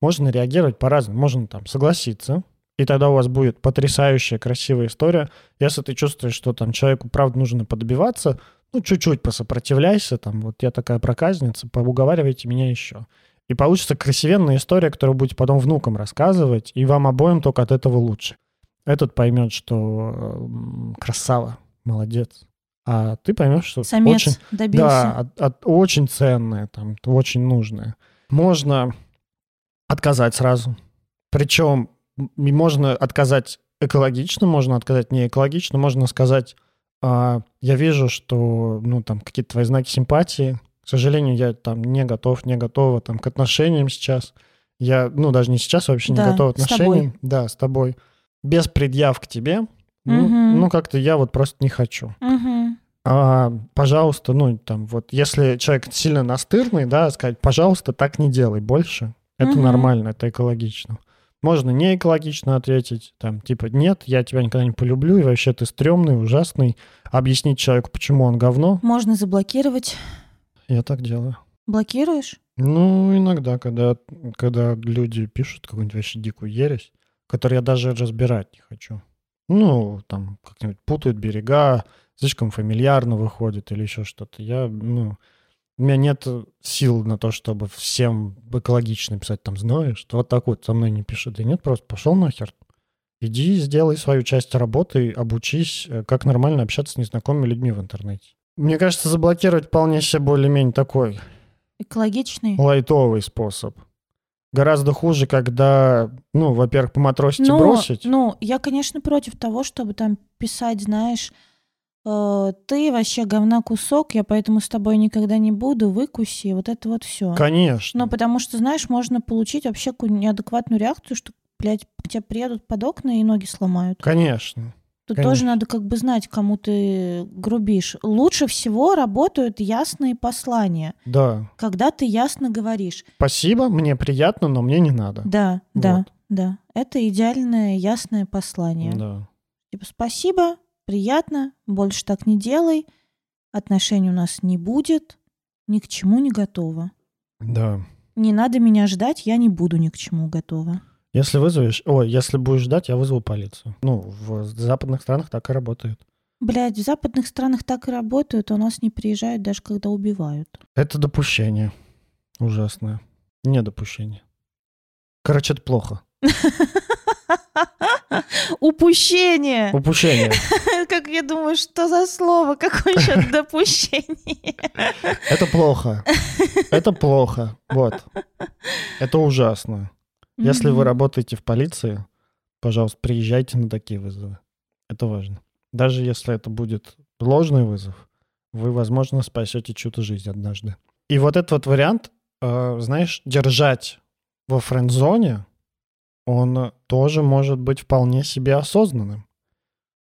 можно реагировать по-разному. Можно там согласиться, и тогда у вас будет потрясающая, красивая история. Если ты чувствуешь, что там человеку правда нужно подбиваться, ну, чуть-чуть посопротивляйся, там, вот я такая проказница, поуговаривайте меня еще. И получится красивенная история, которую будете потом внукам рассказывать, и вам обоим только от этого лучше. Этот поймет, что м, красава, молодец. А ты поймешь, что Самец очень, добился. да, от- от- очень ценное, там, очень нужное. Можно отказать сразу. Причем можно отказать экологично, можно отказать не экологично, можно сказать, а, я вижу, что, ну, там, какие-то твои знаки симпатии, к сожалению, я там не готов, не готова там к отношениям сейчас. Я, ну, даже не сейчас, вообще Да, не готов к с тобой. отношениям. Да, с тобой. Без предъяв к тебе. Ну, Мгм. ну, как-то я вот просто не хочу. Мгм. А, пожалуйста, ну, там, вот, если человек сильно настырный, да, сказать, пожалуйста, так не делай больше. Это Мгм. нормально, это экологично. Можно не экологично ответить, там, типа, нет, я тебя никогда не полюблю, и вообще ты стрёмный, ужасный. Объяснить человеку, почему он говно, Можно заблокировать. я так делаю. Блокируешь? Ну, иногда, когда, когда люди пишут какую-нибудь вообще дикую ересь, которую я даже разбирать не хочу. Ну, там, как-нибудь путают берега, слишком фамильярно выходит или еще что-то. Я, ну, у меня нет сил на то, чтобы всем экологично писать, там, знаешь, что вот так вот со мной не пишет. Да нет, просто пошел нахер. Иди, сделай свою часть работы, обучись, э, как нормально общаться с незнакомыми людьми в интернете. Мне кажется, заблокировать вполне себе более-менее такой Экологичный? лайтовый способ. Гораздо хуже, когда, ну, во-первых, поматросить и бросить. ну, я, конечно, против того, чтобы там писать, знаешь, э, ты вообще говна кусок, я поэтому с тобой никогда не буду, выкуси, вот это вот все. Конечно. Ну, потому что, знаешь, можно получить вообще какую-нибудь неадекватную реакцию, что, блядь, к тебе приедут под окна и ноги сломают. Конечно. Тут конечно. тоже надо как бы знать, кому ты грубишь. Лучше всего работают ясные послания, Да. когда ты ясно говоришь. Спасибо, мне приятно, но мне не надо. Да, да, Вот. да. Это идеальное ясное послание. Да. Типа, спасибо, приятно, больше так не делай, отношений у нас не будет, ни к чему не готова. Да. Не надо меня ждать, я не буду ни к чему готова. Если вызовешь... Ой, если будешь ждать, я вызову полицию. Ну, в западных странах так и работает. Блядь, в западных странах так и работают, а у нас не приезжают даже когда убивают. Это допущение. Ужасное. Недопущение. Короче, это плохо. Упущение! Упущение. Как я думаю, что за слово? Какое еще допущение? Это плохо. Это плохо. Вот. Это ужасно. Если вы работаете в полиции, пожалуйста, приезжайте на такие вызовы. Это важно. Даже если это будет ложный вызов, вы, возможно, спасете чью-то жизнь однажды. И вот этот вот вариант, э, знаешь, держать во френд-зоне, он тоже может быть вполне себе осознанным.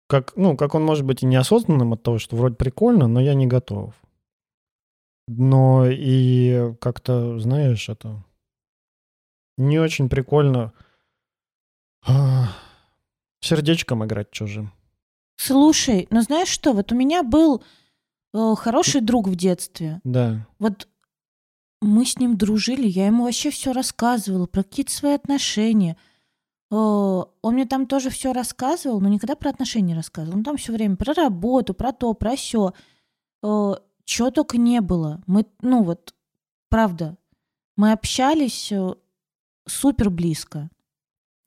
Как, ну, как он может быть и неосознанным от того, что вроде прикольно, но я не готов. Но и как-то, знаешь, это не очень прикольно а, сердечком играть чужим. Слушай, ну знаешь что, вот у меня был э, хороший друг в детстве. Да. Вот мы с ним дружили, я ему вообще все рассказывала про какие-то свои отношения. Э, Он мне там тоже все рассказывал, но никогда про отношения не рассказывал. Он там все время про работу, про то, про все. Чего только не было. Мы, ну вот, правда, мы общались э, супер близко.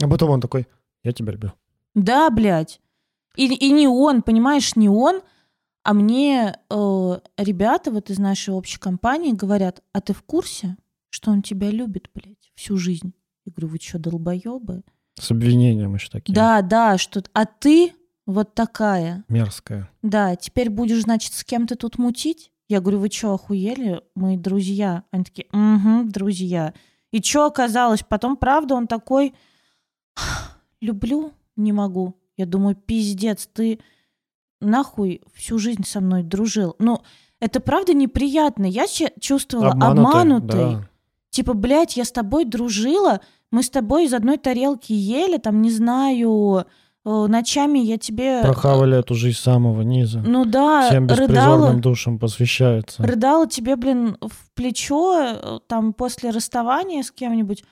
А потом он такой, я тебя люблю. Да, блядь. И, и не он, понимаешь, не он, а мне э, ребята вот из нашей общей компании говорят, а ты в курсе, что он тебя любит, блядь, всю жизнь? Я говорю, вы что, долбоебы? С обвинением еще такие. Да, да, что... А ты вот такая. Мерзкая. Да, теперь будешь, значит, с кем-то тут мутить? Я говорю, вы что, охуели? Мы друзья. Они такие, угу, друзья. И что оказалось? Потом, правда, он такой, люблю, не могу. Я думаю, пиздец, ты нахуй всю жизнь со мной дружил. Ну, это правда неприятно. Я чувствовала обманутой. да. Типа, блядь, я с тобой дружила, мы с тобой из одной тарелки ели, там, не знаю, ночами я тебе... Прохавали эту жизнь с самого низа. Ну да, Всем рыдала, беспризорным душам посвящается. рыдала тебе, блин, в плечо, э, там, после расставания с кем-нибудь,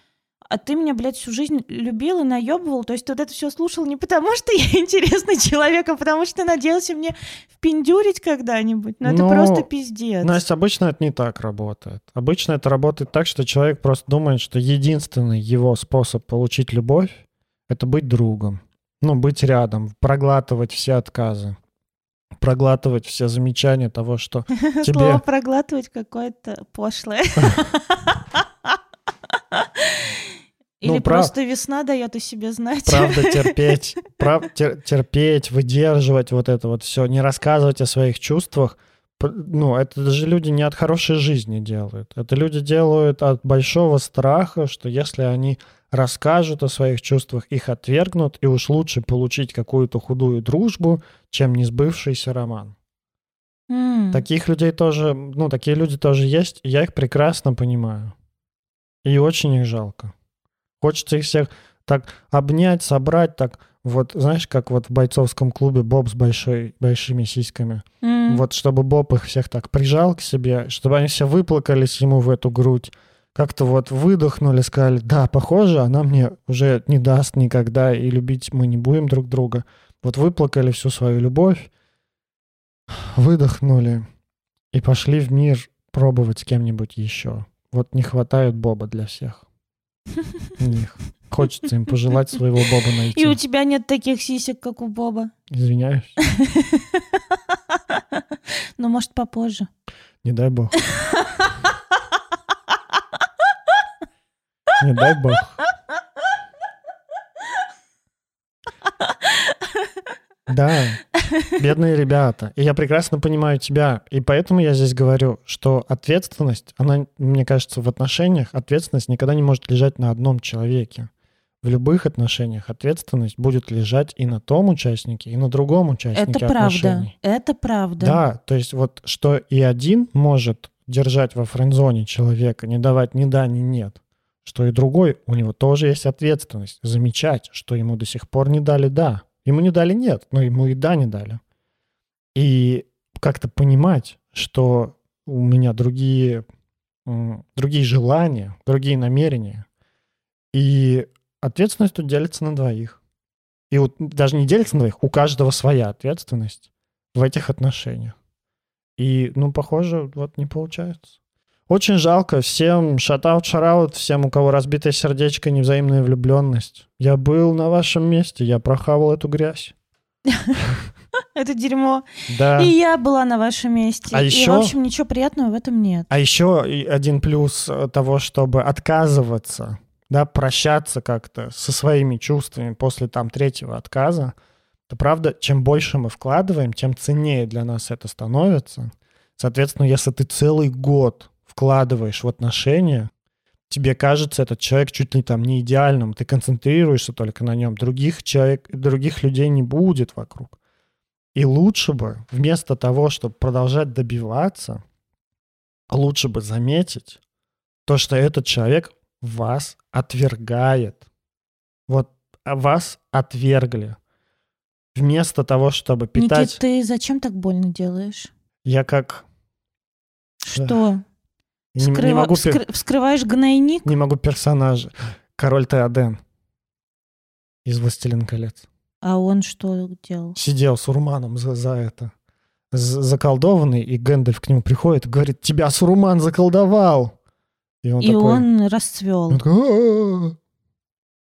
а ты меня, блядь, всю жизнь любил и наебывал. То есть ты вот это все слушал не потому, что я интересный человек, а потому что надеялся мне впендюрить когда-нибудь. Ну, это просто пиздец. Настя, обычно это не так работает. Обычно это работает так, что человек просто думает, что единственный его способ получить любовь — это быть другом. Ну, быть рядом, проглатывать все отказы, проглатывать все замечания того, что Слово тебе... проглатывать какое-то пошлое. Ну, Или прав- просто весна дает о себе знать. Правда, терпеть, прав, тер- терпеть, выдерживать вот это вот все, не рассказывать о своих чувствах. Ну, это даже люди не от хорошей жизни делают. Это люди делают от большого страха, что если они расскажут о своих чувствах, их отвергнут, и уж лучше получить какую-то худую дружбу, чем несбывшийся роман. М. Таких людей тоже, ну, такие люди тоже есть, я их прекрасно понимаю. И очень их жалко. Хочется их всех так обнять, собрать, так вот, знаешь, как вот в бойцовском клубе Боб с большой, большими сиськами. М. Вот чтобы Боб их всех так прижал к себе, чтобы они все выплакались ему в эту грудь, как-то вот выдохнули, сказали, да, похоже, она мне уже не даст никогда, и любить мы не будем друг друга. Вот выплакали всю свою любовь, выдохнули и пошли в мир пробовать с кем-нибудь еще. Вот не хватает Боба для всех. Них. Хочется им пожелать своего Боба найти. И у тебя нет таких сисек, как у Боба. Извиняюсь. Ну, может, попозже. Не дай бог. Не дай бог. Да, бедные ребята. И я прекрасно понимаю тебя. И поэтому я здесь говорю, что ответственность, она, мне кажется, в отношениях ответственность никогда не может лежать на одном человеке. В любых отношениях ответственность будет лежать и на том участнике, и на другом участнике Это правда. отношений. Это правда. Да, то есть вот что и один может держать во френдзоне человека, не давать ни да, ни нет, что и другой, у него тоже есть ответственность замечать, что ему до сих пор не дали да. Ему не дали нет, но ему и да не дали. И как-то понимать, что у меня другие, другие желания, другие намерения. И ответственность тут делится на двоих. И вот даже не делится на двоих, у каждого своя ответственность в этих отношениях. И, ну, похоже, вот не получается. Очень жалко. Всем шатаут, шараут, всем, у кого разбитое сердечко, невзаимная влюбленность. Я был на вашем месте, я прохавал эту грязь. Это дерьмо. Да. И я была на вашем месте. А И, еще- в общем, ничего приятного в этом нет. А еще один плюс э, того, чтобы отказываться, да, прощаться как-то со своими чувствами после там третьего отказа, то правда, чем больше мы вкладываем, тем ценнее для нас это становится. Соответственно, если ты целый год вкладываешь в отношения, тебе кажется этот человек чуть ли там не идеальным, ты концентрируешься только на нем, других человек, других людей не будет вокруг. И лучше бы, вместо того, чтобы продолжать добиваться, лучше бы заметить то, что этот человек вас отвергает. Вот а вас отвергли. Вместо того, чтобы питать... Никит, ты зачем так больно делаешь? Я как... Что? Не, не могу, вскры- Вскрываешь гнойник? не могу персонажа. Король Теоден из «Властелин колец». А он что делал? Сидел с Урманом за, за это. З- заколдованный, и Гэндальф к нему приходит и говорит, тебя Суруман заколдовал. И он И такой... он расцвел. Он такой, «А-а-а».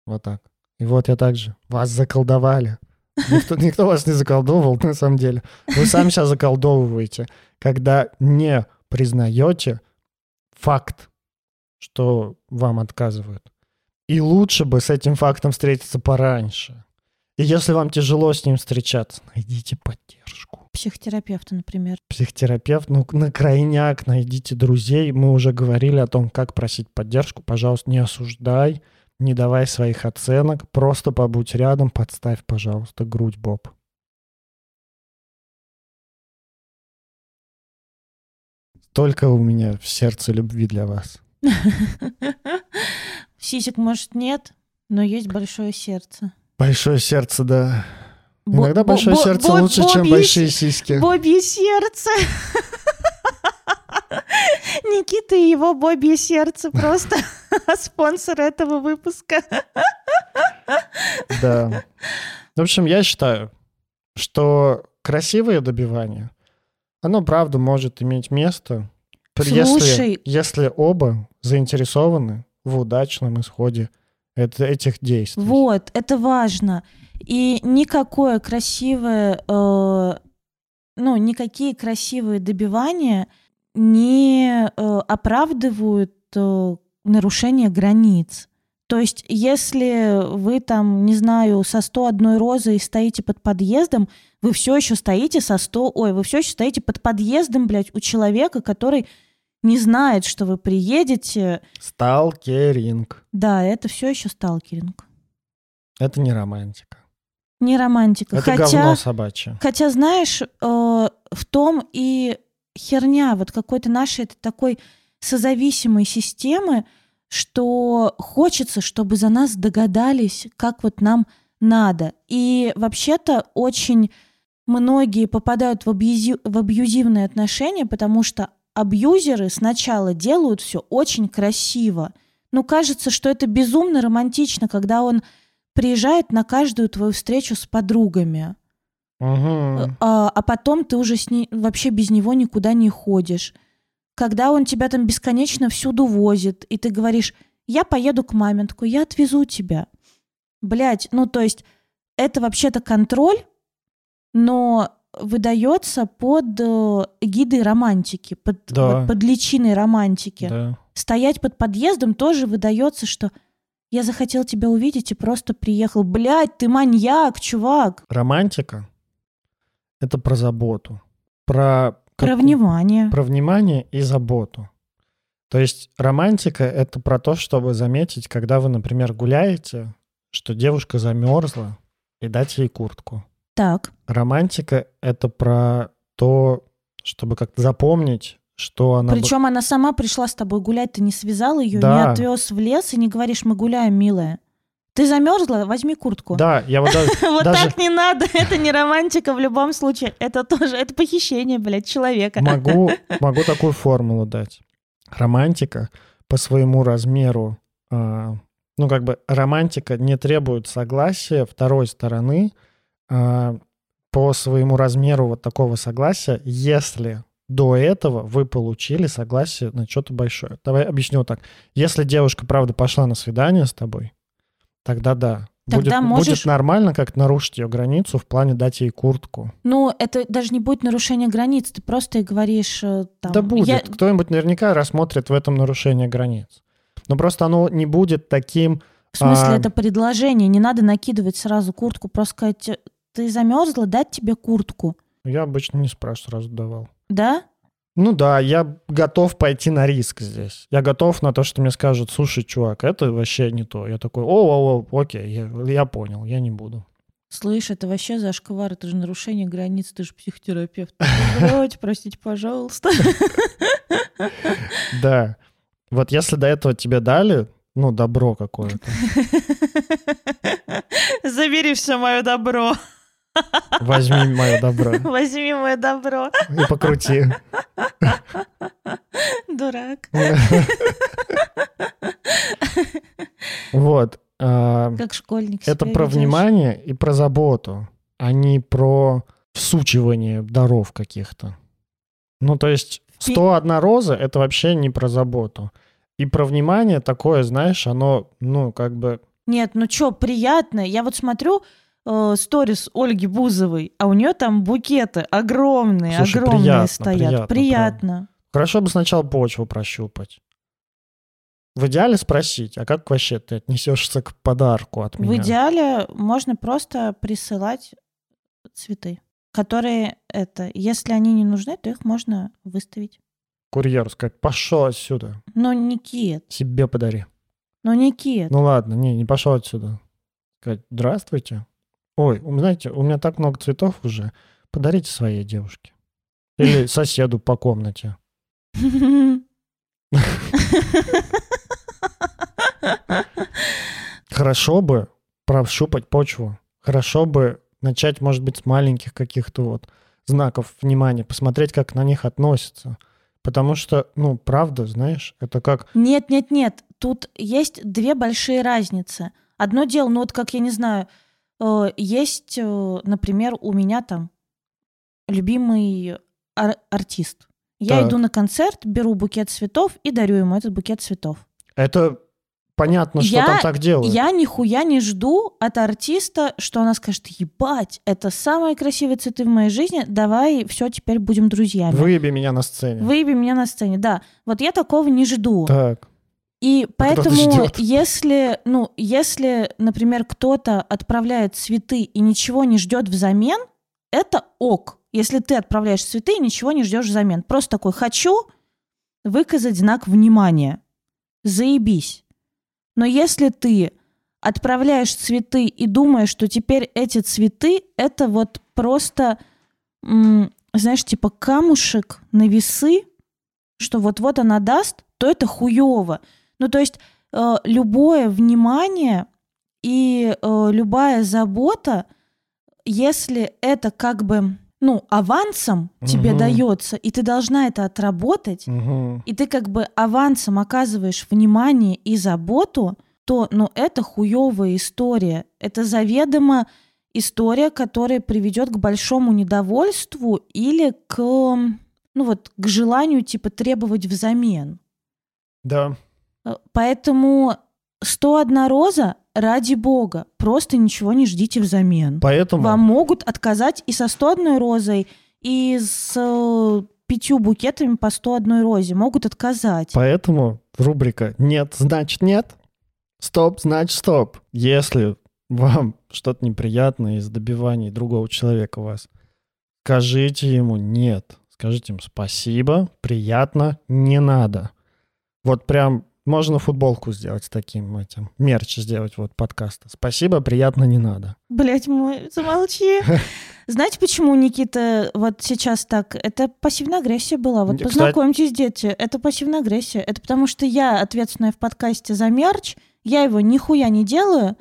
Вот так. И вот я также. Вас заколдовали. Никто, никто вас не заколдовывал, на самом деле. Вы сами себя заколдовываете, когда не признаете факт, что вам отказывают. И лучше бы с этим фактом встретиться пораньше. И если вам тяжело с ним встречаться, найдите поддержку. Психотерапевта, например. Психотерапевт, ну, на крайняк найдите друзей. Мы уже говорили о том, как просить поддержку. Пожалуйста, не осуждай, не давай своих оценок. Просто побудь рядом, подставь, пожалуйста, грудь, Боб. Только у меня в сердце любви для вас. Сисек, может, нет, но есть большое сердце. Большое сердце, да. Иногда бо- большое бо- сердце лучше, чем большие сиськи. Бобье сердце. Никита и его Бобье сердце просто спонсор этого выпуска. Да. В общем, я считаю, что красивое добивание, оно, правда, может иметь место, Слушай. если, если оба заинтересованы в удачном исходе эт- этих действий. Вот, это важно. И никакое красивое, э, ну, никакие красивые добивания не э, оправдывают э, нарушение границ. То есть, если вы там, не знаю, со 101 розой стоите под подъездом, вы все еще стоите со 100... Ой, вы все еще стоите под подъездом, блядь, у человека, который не знает, что вы приедете. Сталкеринг. Да, это все еще сталкеринг. Это не романтика. Не романтика. Это Хотя... говно собачье. Хотя, знаешь, э, в том и херня вот какой-то нашей это такой созависимой системы, что хочется, чтобы за нас догадались, как вот нам надо. И вообще-то очень многие попадают в, абьюзи- в абьюзивные отношения, потому что абьюзеры сначала делают все очень красиво. Ну, кажется, что это безумно романтично, когда он приезжает на каждую твою встречу с подругами. Мгм. А, а потом ты уже с ней вообще без него никуда не ходишь. Когда он тебя там бесконечно всюду возит, и ты говоришь, я поеду к такой, я отвезу тебя. Блять, ну то есть это вообще-то контроль, но выдается под э, эгидой романтики, под, Да. вот под личиной романтики. Да. Стоять под подъездом тоже выдается, что я захотел тебя увидеть и просто приехал. Блять, ты маньяк, чувак. Романтика — это про заботу. Про, Про внимание. про внимание и заботу. То есть романтика — это про то, чтобы заметить, когда вы, например, гуляете, что девушка замерзла, и дать ей куртку. Так. Романтика — это про то, чтобы как-то запомнить, что она... Причем она сама пришла с тобой гулять, ты не связал ее, не Да. отвез в лес и не говоришь, мы гуляем, милая. Ты замерзла, возьми куртку. Да, я вот даже... Вот так не надо, это не романтика в любом случае. Это тоже, это похищение, блядь, человека. Могу, могу такую формулу дать. Романтика по своему размеру, а, ну как бы романтика не требует согласия второй стороны по своему размеру вот такого согласия, если до этого вы получили согласие на что-то большое. Давай объясню так. Если девушка, правда, пошла на свидание с тобой, тогда да. Тогда будет, можешь- будет нормально как нарушить ее границу в плане дать ей куртку. Ну, это даже не будет нарушение границ, ты просто и говоришь э, там... Да будет. я- Кто-нибудь наверняка рассмотрит в этом нарушение границ. Но просто оно не будет таким... В смысле, а- это предложение, не надо накидывать сразу куртку, просто сказать, «Э, ты замерзла, дать тебе куртку. Я обычно не спрашиваю, сразу давал. Да? Ну да, я готов пойти на риск здесь. Я готов на то, что мне скажут, слушай, чувак, это вообще не то. Я такой, о, о, о окей, я, я понял, я не буду. Слышь, это вообще зашквар, это же нарушение границ, ты же психотерапевт. Давайте, простите, пожалуйста. Да. Вот если до этого тебе дали, ну, добро какое-то, Забери все мое добро. Возьми мое добро Возьми мое добро. и покрути. Дурак. Вот. а, Как школьник Это про внимание и про заботу, а не про всучивание даров каких-то. Ну, то есть Фи- 101 роза — это вообще не про заботу. И про внимание такое, знаешь, оно, ну, как бы... Нет, ну чё, приятно. Я вот смотрю сторис Ольги Бузовой, а у нее там букеты огромные, Слушай, огромные приятно, стоят. приятно, Приятно. Хорошо бы сначала почву прощупать. В идеале спросить, а как вообще ты отнесешься к подарку от В меня? идеале можно просто присылать цветы, которые это, если они не нужны, то их можно выставить. Курьеру сказать, пошел отсюда, Но Никит, себе подари. ну Никит. Ну ладно, не, не пошел отсюда. Сказать, здравствуйте. Ой, знаете, у меня так много цветов уже. Подарите своей девушке. Или соседу по комнате. Хорошо бы прощупать почву. Хорошо бы начать, может быть, с маленьких каких-то вот знаков внимания, посмотреть, как на них относятся. Потому что, ну, правда, знаешь, это как... Нет, нет, нет. Тут есть две большие разницы. Одно дело, ну вот как я не знаю, есть, э, например, у меня там любимый ар- артист. Я Так. иду на концерт, беру букет цветов и дарю ему этот букет цветов. Это понятно, что Я- там так делают. Я нихуя не жду от артиста, что она скажет, ебать, это самые красивые цветы в моей жизни, давай, все, теперь будем друзьями. Выеби меня на сцене. Выеби меня на сцене, да. Вот я такого не жду. Так. И поэтому, если, ну, если, например, кто-то отправляет цветы и ничего не ждет взамен, это ок. Если ты отправляешь цветы и ничего не ждешь взамен. Просто такой хочу выказать знак внимания. Заебись. Но если ты отправляешь цветы и думаешь, что теперь эти цветы это вот просто, знаешь, типа камушек на весы, что вот-вот она даст, то это хуево. Ну, то есть э, любое внимание и э, любая забота, если это как бы, ну, авансом тебе Мгм. дается, и ты должна это отработать, Мгм. и ты как бы авансом оказываешь внимание и заботу, то, ну, это хуевая история. Это заведомо история, которая приведет к большому недовольству или к, ну вот, к желанию, типа, требовать взамен. Да. Э, Поэтому 101 роза ради бога. Просто ничего не ждите взамен. Поэтому... Вам могут отказать и со 101 розой, и с э, пятью букетами по 101 розе. Могут отказать. Поэтому рубрика «Нет, значит нет», «Стоп, значит стоп». Если вам что-то неприятное из добиваний другого человека вас, скажите ему «нет». Скажите ему «спасибо», «приятно», «не надо». Вот прям можно футболку сделать с таким этим, мерч сделать вот подкаста. «Спасибо, приятно, не надо». Блять, мой, замолчи. Знаете, почему Никита вот сейчас так? Это пассивная агрессия была. Вот Кстати- познакомьтесь, дети. Это пассивная агрессия. Это потому что я ответственная в подкасте за мерч. Я его нихуя не делаю,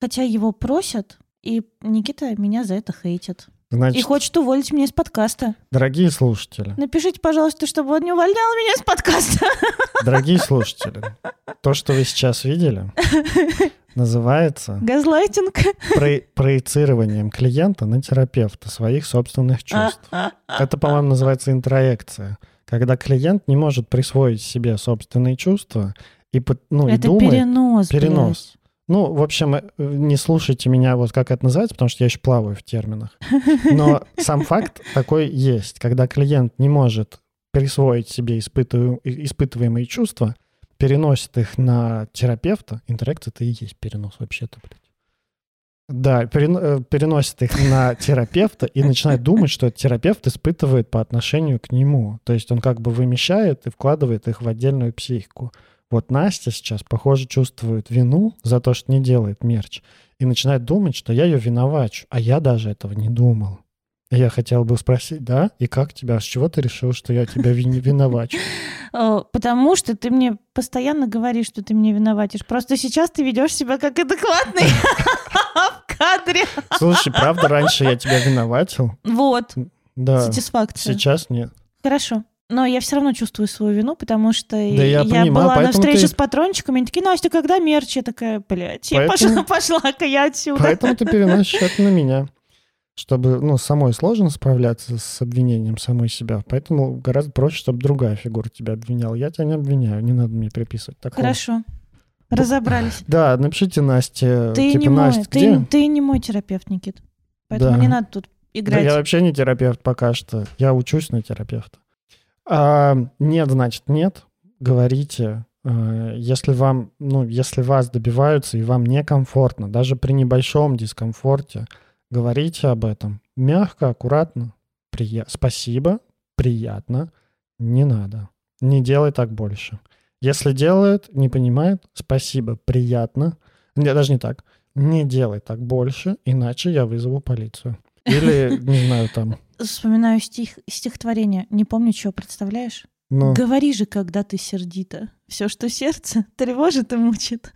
хотя его просят. И Никита меня за это хейтит. И Значит, хочет уволить меня из подкаста. дорогие слушатели, Напишите, пожалуйста, чтобы он не увольнял меня из подкаста. дорогие слушатели, то, что вы сейчас видели, называется Газлайтинг. про- проецированием клиента на терапевта своих собственных чувств. Это, по-моему, называется интроекция. Когда клиент не может присвоить себе собственные чувства и, ну, и Это думает... перенос. блядь. Ну, в общем, э, не слушайте меня, вот как это называется, потому что я еще плаваю в терминах. Но сам факт такой есть. Когда клиент не может присвоить себе испытываемые чувства, переносит их на терапевта. Интеракция это и есть перенос вообще-то, блядь. Да, э, переносит их на терапевта и начинает думать, что терапевт испытывает по отношению к нему. То есть он как бы вымещает и вкладывает их в отдельную психику. Вот Настя сейчас, похоже, чувствует вину за то, что не делает мерч, и начинает думать, что я ее виновачу, а я даже этого не думал. Я хотел бы спросить, да? И как тебя? С чего ты решил, что я тебя вини- виновачу? Э, Потому что ты мне постоянно говоришь, что ты мне виноватишь. Просто сейчас ты ведешь себя как адекватный в кадре. Слушай, правда, раньше я тебя виноватил? Вот, Да. сатисфакция. Сейчас нет. Хорошо. Но я все равно чувствую свою вину, потому что я понимаю, была на встрече ты- с патрончиками, они такие, Настя, когда мерч? Я такая, блядь, я Поэтому- пошла, пошла-ка я отсюда. Поэтому ты переносишь это на меня. Чтобы, ну, самой сложно справляться с обвинением самой себя. Поэтому гораздо проще, чтобы другая фигура тебя обвиняла. Я тебя не обвиняю, не надо мне приписывать такого. Хорошо. Разобрались. Да, напишите Насте, Ты, типа, не мой, Настя, где? ты, ты не мой терапевт, Никит. Поэтому Да. не надо тут Да играть. я вообще не терапевт пока что. Я учусь на терапевта. А, нет, значит, нет. Говорите. Э, Если вам, ну, если вас добиваются и вам некомфортно, даже при небольшом дискомфорте, говорите об этом. Мягко, аккуратно. Прия- Спасибо, приятно, не надо. Не делай так больше. Если делает, не понимает, спасибо, приятно. Нет, даже не так. Не делай так больше, иначе я вызову полицию. Или, не знаю, там. Вспоминаю стих, стихотворение. Не помню, чего представляешь? Ну, Говори же, когда ты сердита. Все, что сердце тревожит и мучит.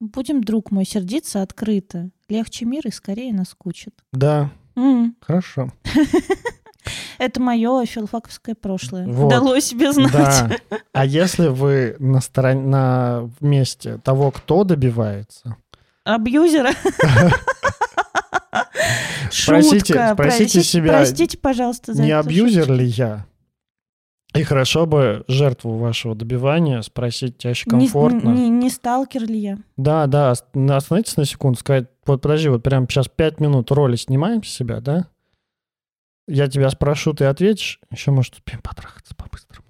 Будем, друг мой, сердиться открыто. Легче мир и скорее наскучит. да, М. хорошо. Это мое филфаковское прошлое. Вот. Дало себе знать. Да. А если вы на стороне, на месте того, кто добивается, Абьюзера. Спросите- Шутка. спросите себя, Простите, пожалуйста, за не абьюзер шутку. ли я? И хорошо бы жертву вашего добивания спросить чаще Не- комфортно. Не, не сталкер ли я? Да, да, остановитесь на секунду, сказать, вот подожди, вот прям сейчас пять минут роли снимаем с себя, да? Я тебя спрошу, ты ответишь, еще, может, успеем потрахаться по-быстрому.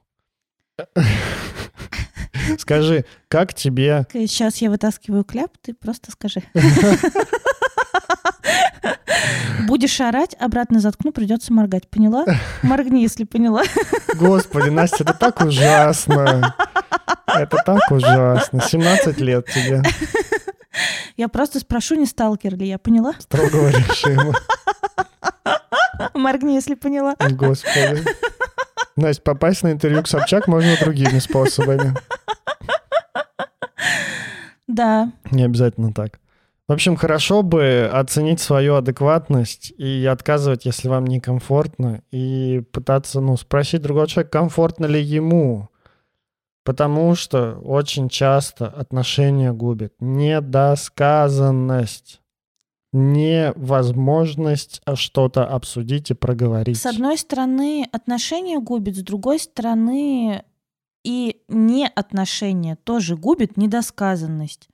Скажи, как тебе... Сейчас я вытаскиваю кляп, ты просто скажи. Будешь орать, обратно заткну, придется моргать. Поняла? Моргни, если поняла. Господи, Настя, это так ужасно. Это так ужасно. 17 лет тебе Я просто спрошу, не сталкер ли я. Поняла? строгого режима. Моргни, если поняла. Господи. Настя, попасть на интервью к Собчак можно другими способами. Да. Не обязательно так. В общем, хорошо бы оценить свою адекватность и отказывать, если вам некомфортно, и пытаться, ну, спросить другого человека, комфортно ли ему. Потому что очень часто отношения губит недосказанность, невозможность а, что-то обсудить и проговорить. С одной стороны, отношения губит, с другой стороны, и не отношения тоже губит недосказанность.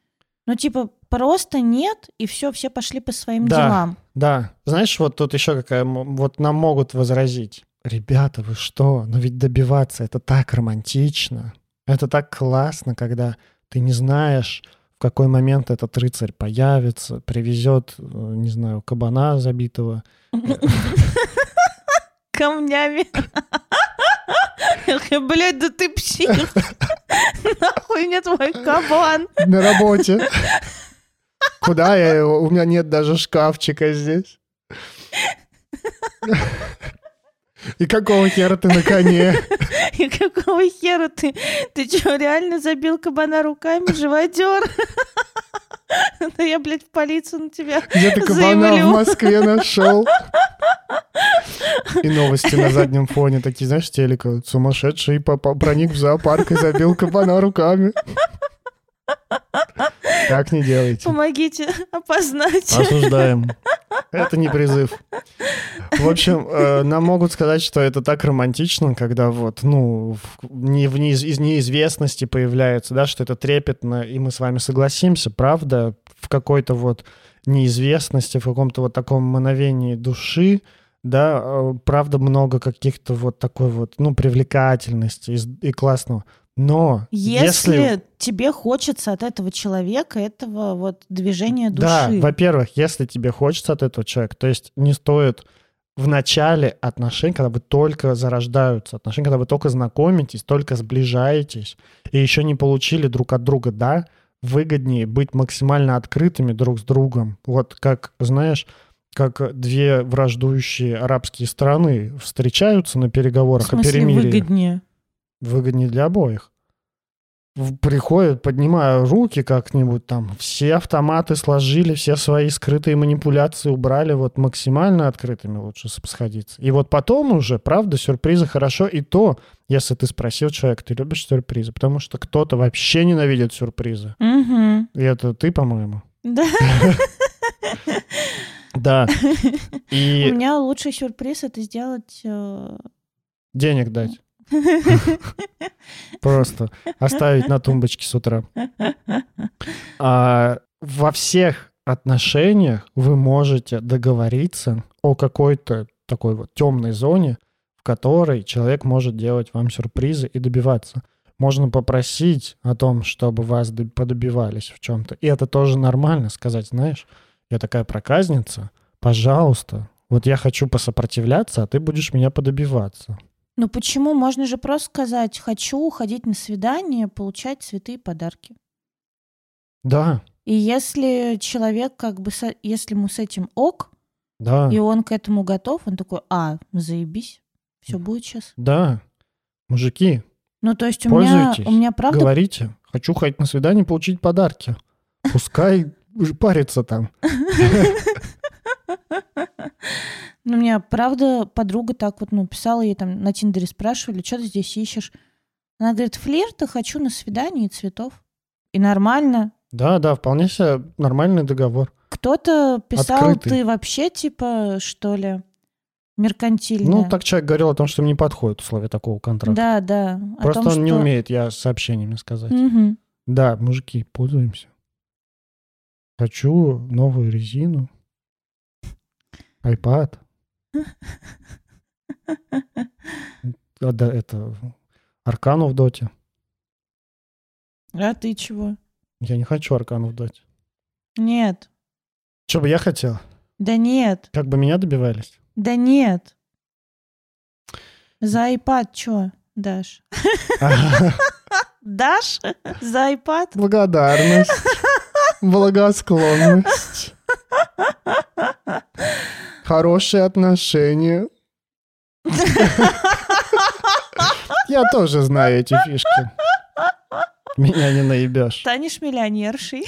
Ну, типа, просто нет, и все, все пошли по своим Да. делам. Да, знаешь, вот тут еще какая, вот нам могут возразить. Ребята, вы что? Но ведь добиваться это так романтично. Это так классно, когда ты не знаешь, в какой момент этот рыцарь появится, привезет, э, не знаю, кабана забитого. Камнями. Блять, да ты псих. Нахуй мне твой кабан. На работе. Куда я его? У меня нет даже шкафчика здесь. И какого хера ты на коне? И какого хера ты? Ты что, реально забил кабана руками, живодер? Да я, блядь, в полицию на тебя кабана заявлю. в Москве нашел? И новости на заднем фоне такие, знаешь, телека. Сумасшедший проник в зоопарк и забил кабана руками. Так не делайте. Помогите опознать. Осуждаем. Это не призыв. В общем, э, нам могут сказать, что это так романтично, когда вот, ну, в- не, в неиз- из неизвестности появляется, да, что это трепетно, и мы с вами согласимся, правда, в какой-то вот неизвестности, в каком-то вот таком мановении души, да, э, правда, много каких-то вот такой вот, ну, привлекательности и, и классного. Но Если, если тебе хочется от этого человека, этого вот движения души. Да, во-первых, если тебе хочется от этого человека, то есть не стоит в начале отношений, когда вы только зарождаются отношения, когда вы только знакомитесь, только сближаетесь, и еще не получили друг от друга, да, выгоднее быть максимально открытыми друг с другом. Вот как, знаешь, как две враждующие арабские страны встречаются на в переговорах о смысле перемирии выгоднее. Выгоднее для обоих. Приходят, поднимая руки как-нибудь там, все автоматы сложили, все свои скрытые манипуляции убрали, вот максимально открытыми лучше сходиться. И вот потом уже, правда, сюрпризы хорошо, и то, если ты спросил человека, ты любишь сюрпризы, потому что кто-то вообще ненавидит сюрпризы. Мгм. И это ты, по-моему. Да. Да. У меня лучший сюрприз это сделать э, денег дать. Просто оставить на тумбочке с утра. А во всех отношениях вы можете договориться о какой-то такой вот темной зоне, в которой человек может делать вам сюрпризы и добиваться. Можно попросить о том, чтобы вас подобивались в чем-то. И это тоже нормально сказать, знаешь, я такая проказница, пожалуйста, вот я хочу посопротивляться, а ты будешь меня подобиваться. Ну почему? Можно же просто сказать, хочу ходить на свидание, получать цветы и подарки. Да, И если человек как бы, со- если ему с этим ок, да, и он к этому готов, он такой, а, заебись, все будет сейчас. да. Мужики, Ну то есть у меня, у меня правда говорите, хочу ходить на свидание, получить подарки. Пускай парится там. Ну, меня, правда, подруга так вот, ну, писала ей там на Тиндере, спрашивали, что ты здесь ищешь? Она говорит, флирта хочу на свидание и цветов. И нормально. Да, да, вполне себе нормальный договор. Кто-то писал, Открытый. ты вообще, типа, что ли, меркантильная. Ну, так человек говорил о том, что им не подходит условия такого контракта. Да, да. О Просто том, он не что- умеет, я сообщениями сказать. Мгм. Да, мужики, пользуемся. Хочу новую резину. iPad. А, да, это Аркану в доте. А ты чего? Я не хочу Аркану в доте. Нет. Что бы я хотел? Да нет. Как бы меня добивались? Да нет. За iPad чё дашь? Дашь за iPad? Благодарность. Благосклонность. Хорошие отношения. Я тоже знаю эти фишки. Меня не наебешь. Станешь миллионершей.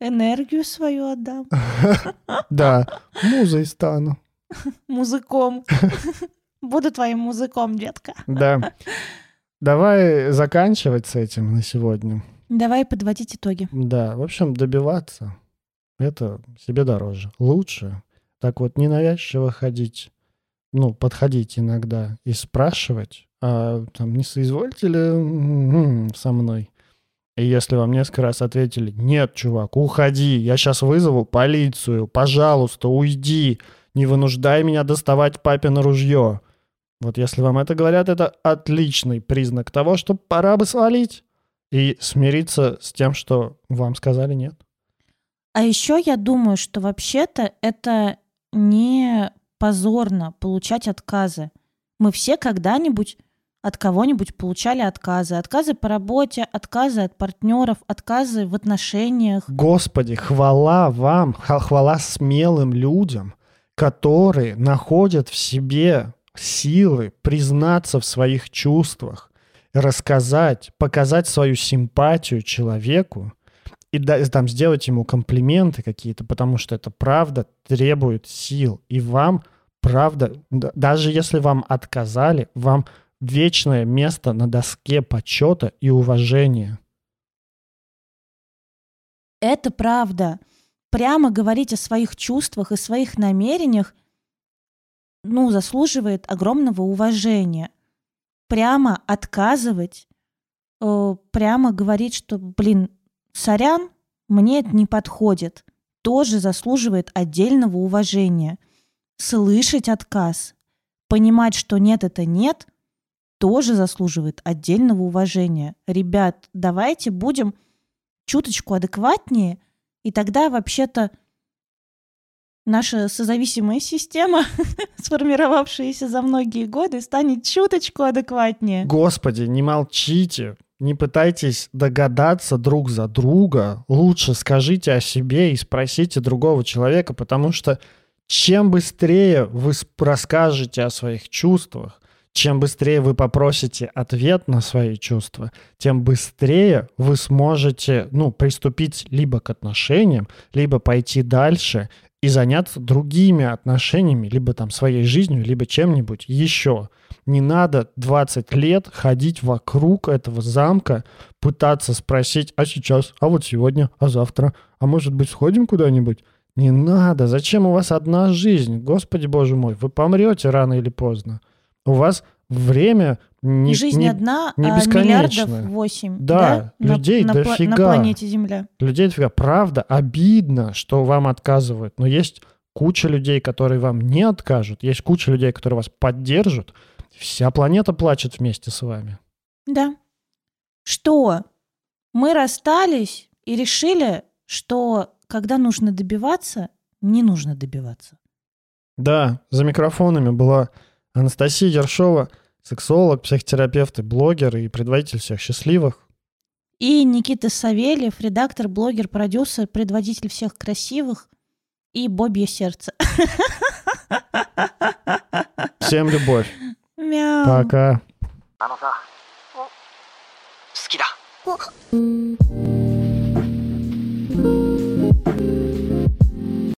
Энергию свою отдам. Да, музой стану. Музыком. Буду твоим музыком, детка. Да. Давай заканчивать с этим на сегодня. Давай подводить итоги. Да, в общем, добиваться это себе дороже. Лучше так вот ненавязчиво ходить, ну, подходить иногда и спрашивать, а там не соизвольте ли со мной? И если вам несколько раз ответили, нет, чувак, уходи, я сейчас вызову полицию, пожалуйста, уйди, не вынуждай меня доставать папино ружье. Вот если вам это говорят, это отличный признак того, что пора бы свалить и смириться с тем, что вам сказали нет. А еще я думаю, что вообще-то это не позорно получать отказы. Мы все когда-нибудь от кого-нибудь получали отказы. Отказы по работе, отказы от партнеров, отказы в отношениях. Господи, хвала вам, хвала смелым людям, которые находят в себе силы признаться в своих чувствах, рассказать, показать свою симпатию человеку и там сделать ему комплименты какие-то, потому что это правда требует сил. И вам, правда, даже если вам отказали, вам вечное место на доске почета и уважения. Это правда. Прямо говорить о своих чувствах и своих намерениях, ну, заслуживает огромного уважения. Прямо отказывать, э, прямо говорить, что, блин, сорян, мне это не подходит, тоже заслуживает отдельного уважения. Слышать отказ, понимать, что нет, это нет, тоже заслуживает отдельного уважения. Ребят, давайте будем чуточку адекватнее, и тогда вообще-то наша созависимая система, сформировавшаяся за многие годы, станет чуточку адекватнее. Господи, не молчите, не пытайтесь догадаться друг за друга. Лучше скажите о себе и спросите другого человека, потому что чем быстрее вы расскажете о своих чувствах, чем быстрее вы попросите ответ на свои чувства, тем быстрее вы сможете, ну, приступить либо к отношениям, либо пойти дальше и заняться другими отношениями, либо там своей жизнью, либо чем-нибудь еще. Не надо 20 лет ходить вокруг этого замка, пытаться спросить, а сейчас, а вот сегодня, а завтра, а может быть сходим куда-нибудь? Не надо, зачем у вас одна жизнь? Господи боже мой, вы помрете рано или поздно. У вас время не, Жизнь не- одна, не а миллиардов восемь. Да, На- людей на, дофига. на планете Земля. людей дофига. Правда, обидно, что вам отказывают, но есть куча людей, которые вам не откажут, есть куча людей, которые вас поддержат. Вся планета плачет вместе с вами. Да. Что? Мы расстались и решили, что когда нужно добиваться, не нужно добиваться. Да, за микрофонами была Анастасия Ершова, сексолог, психотерапевт и блогер и предводитель всех счастливых. И Никита Савельев, редактор, блогер, продюсер, предводитель всех красивых и Бобье сердце. Всем любовь. Мяу. Пока. あのさ好きだ うん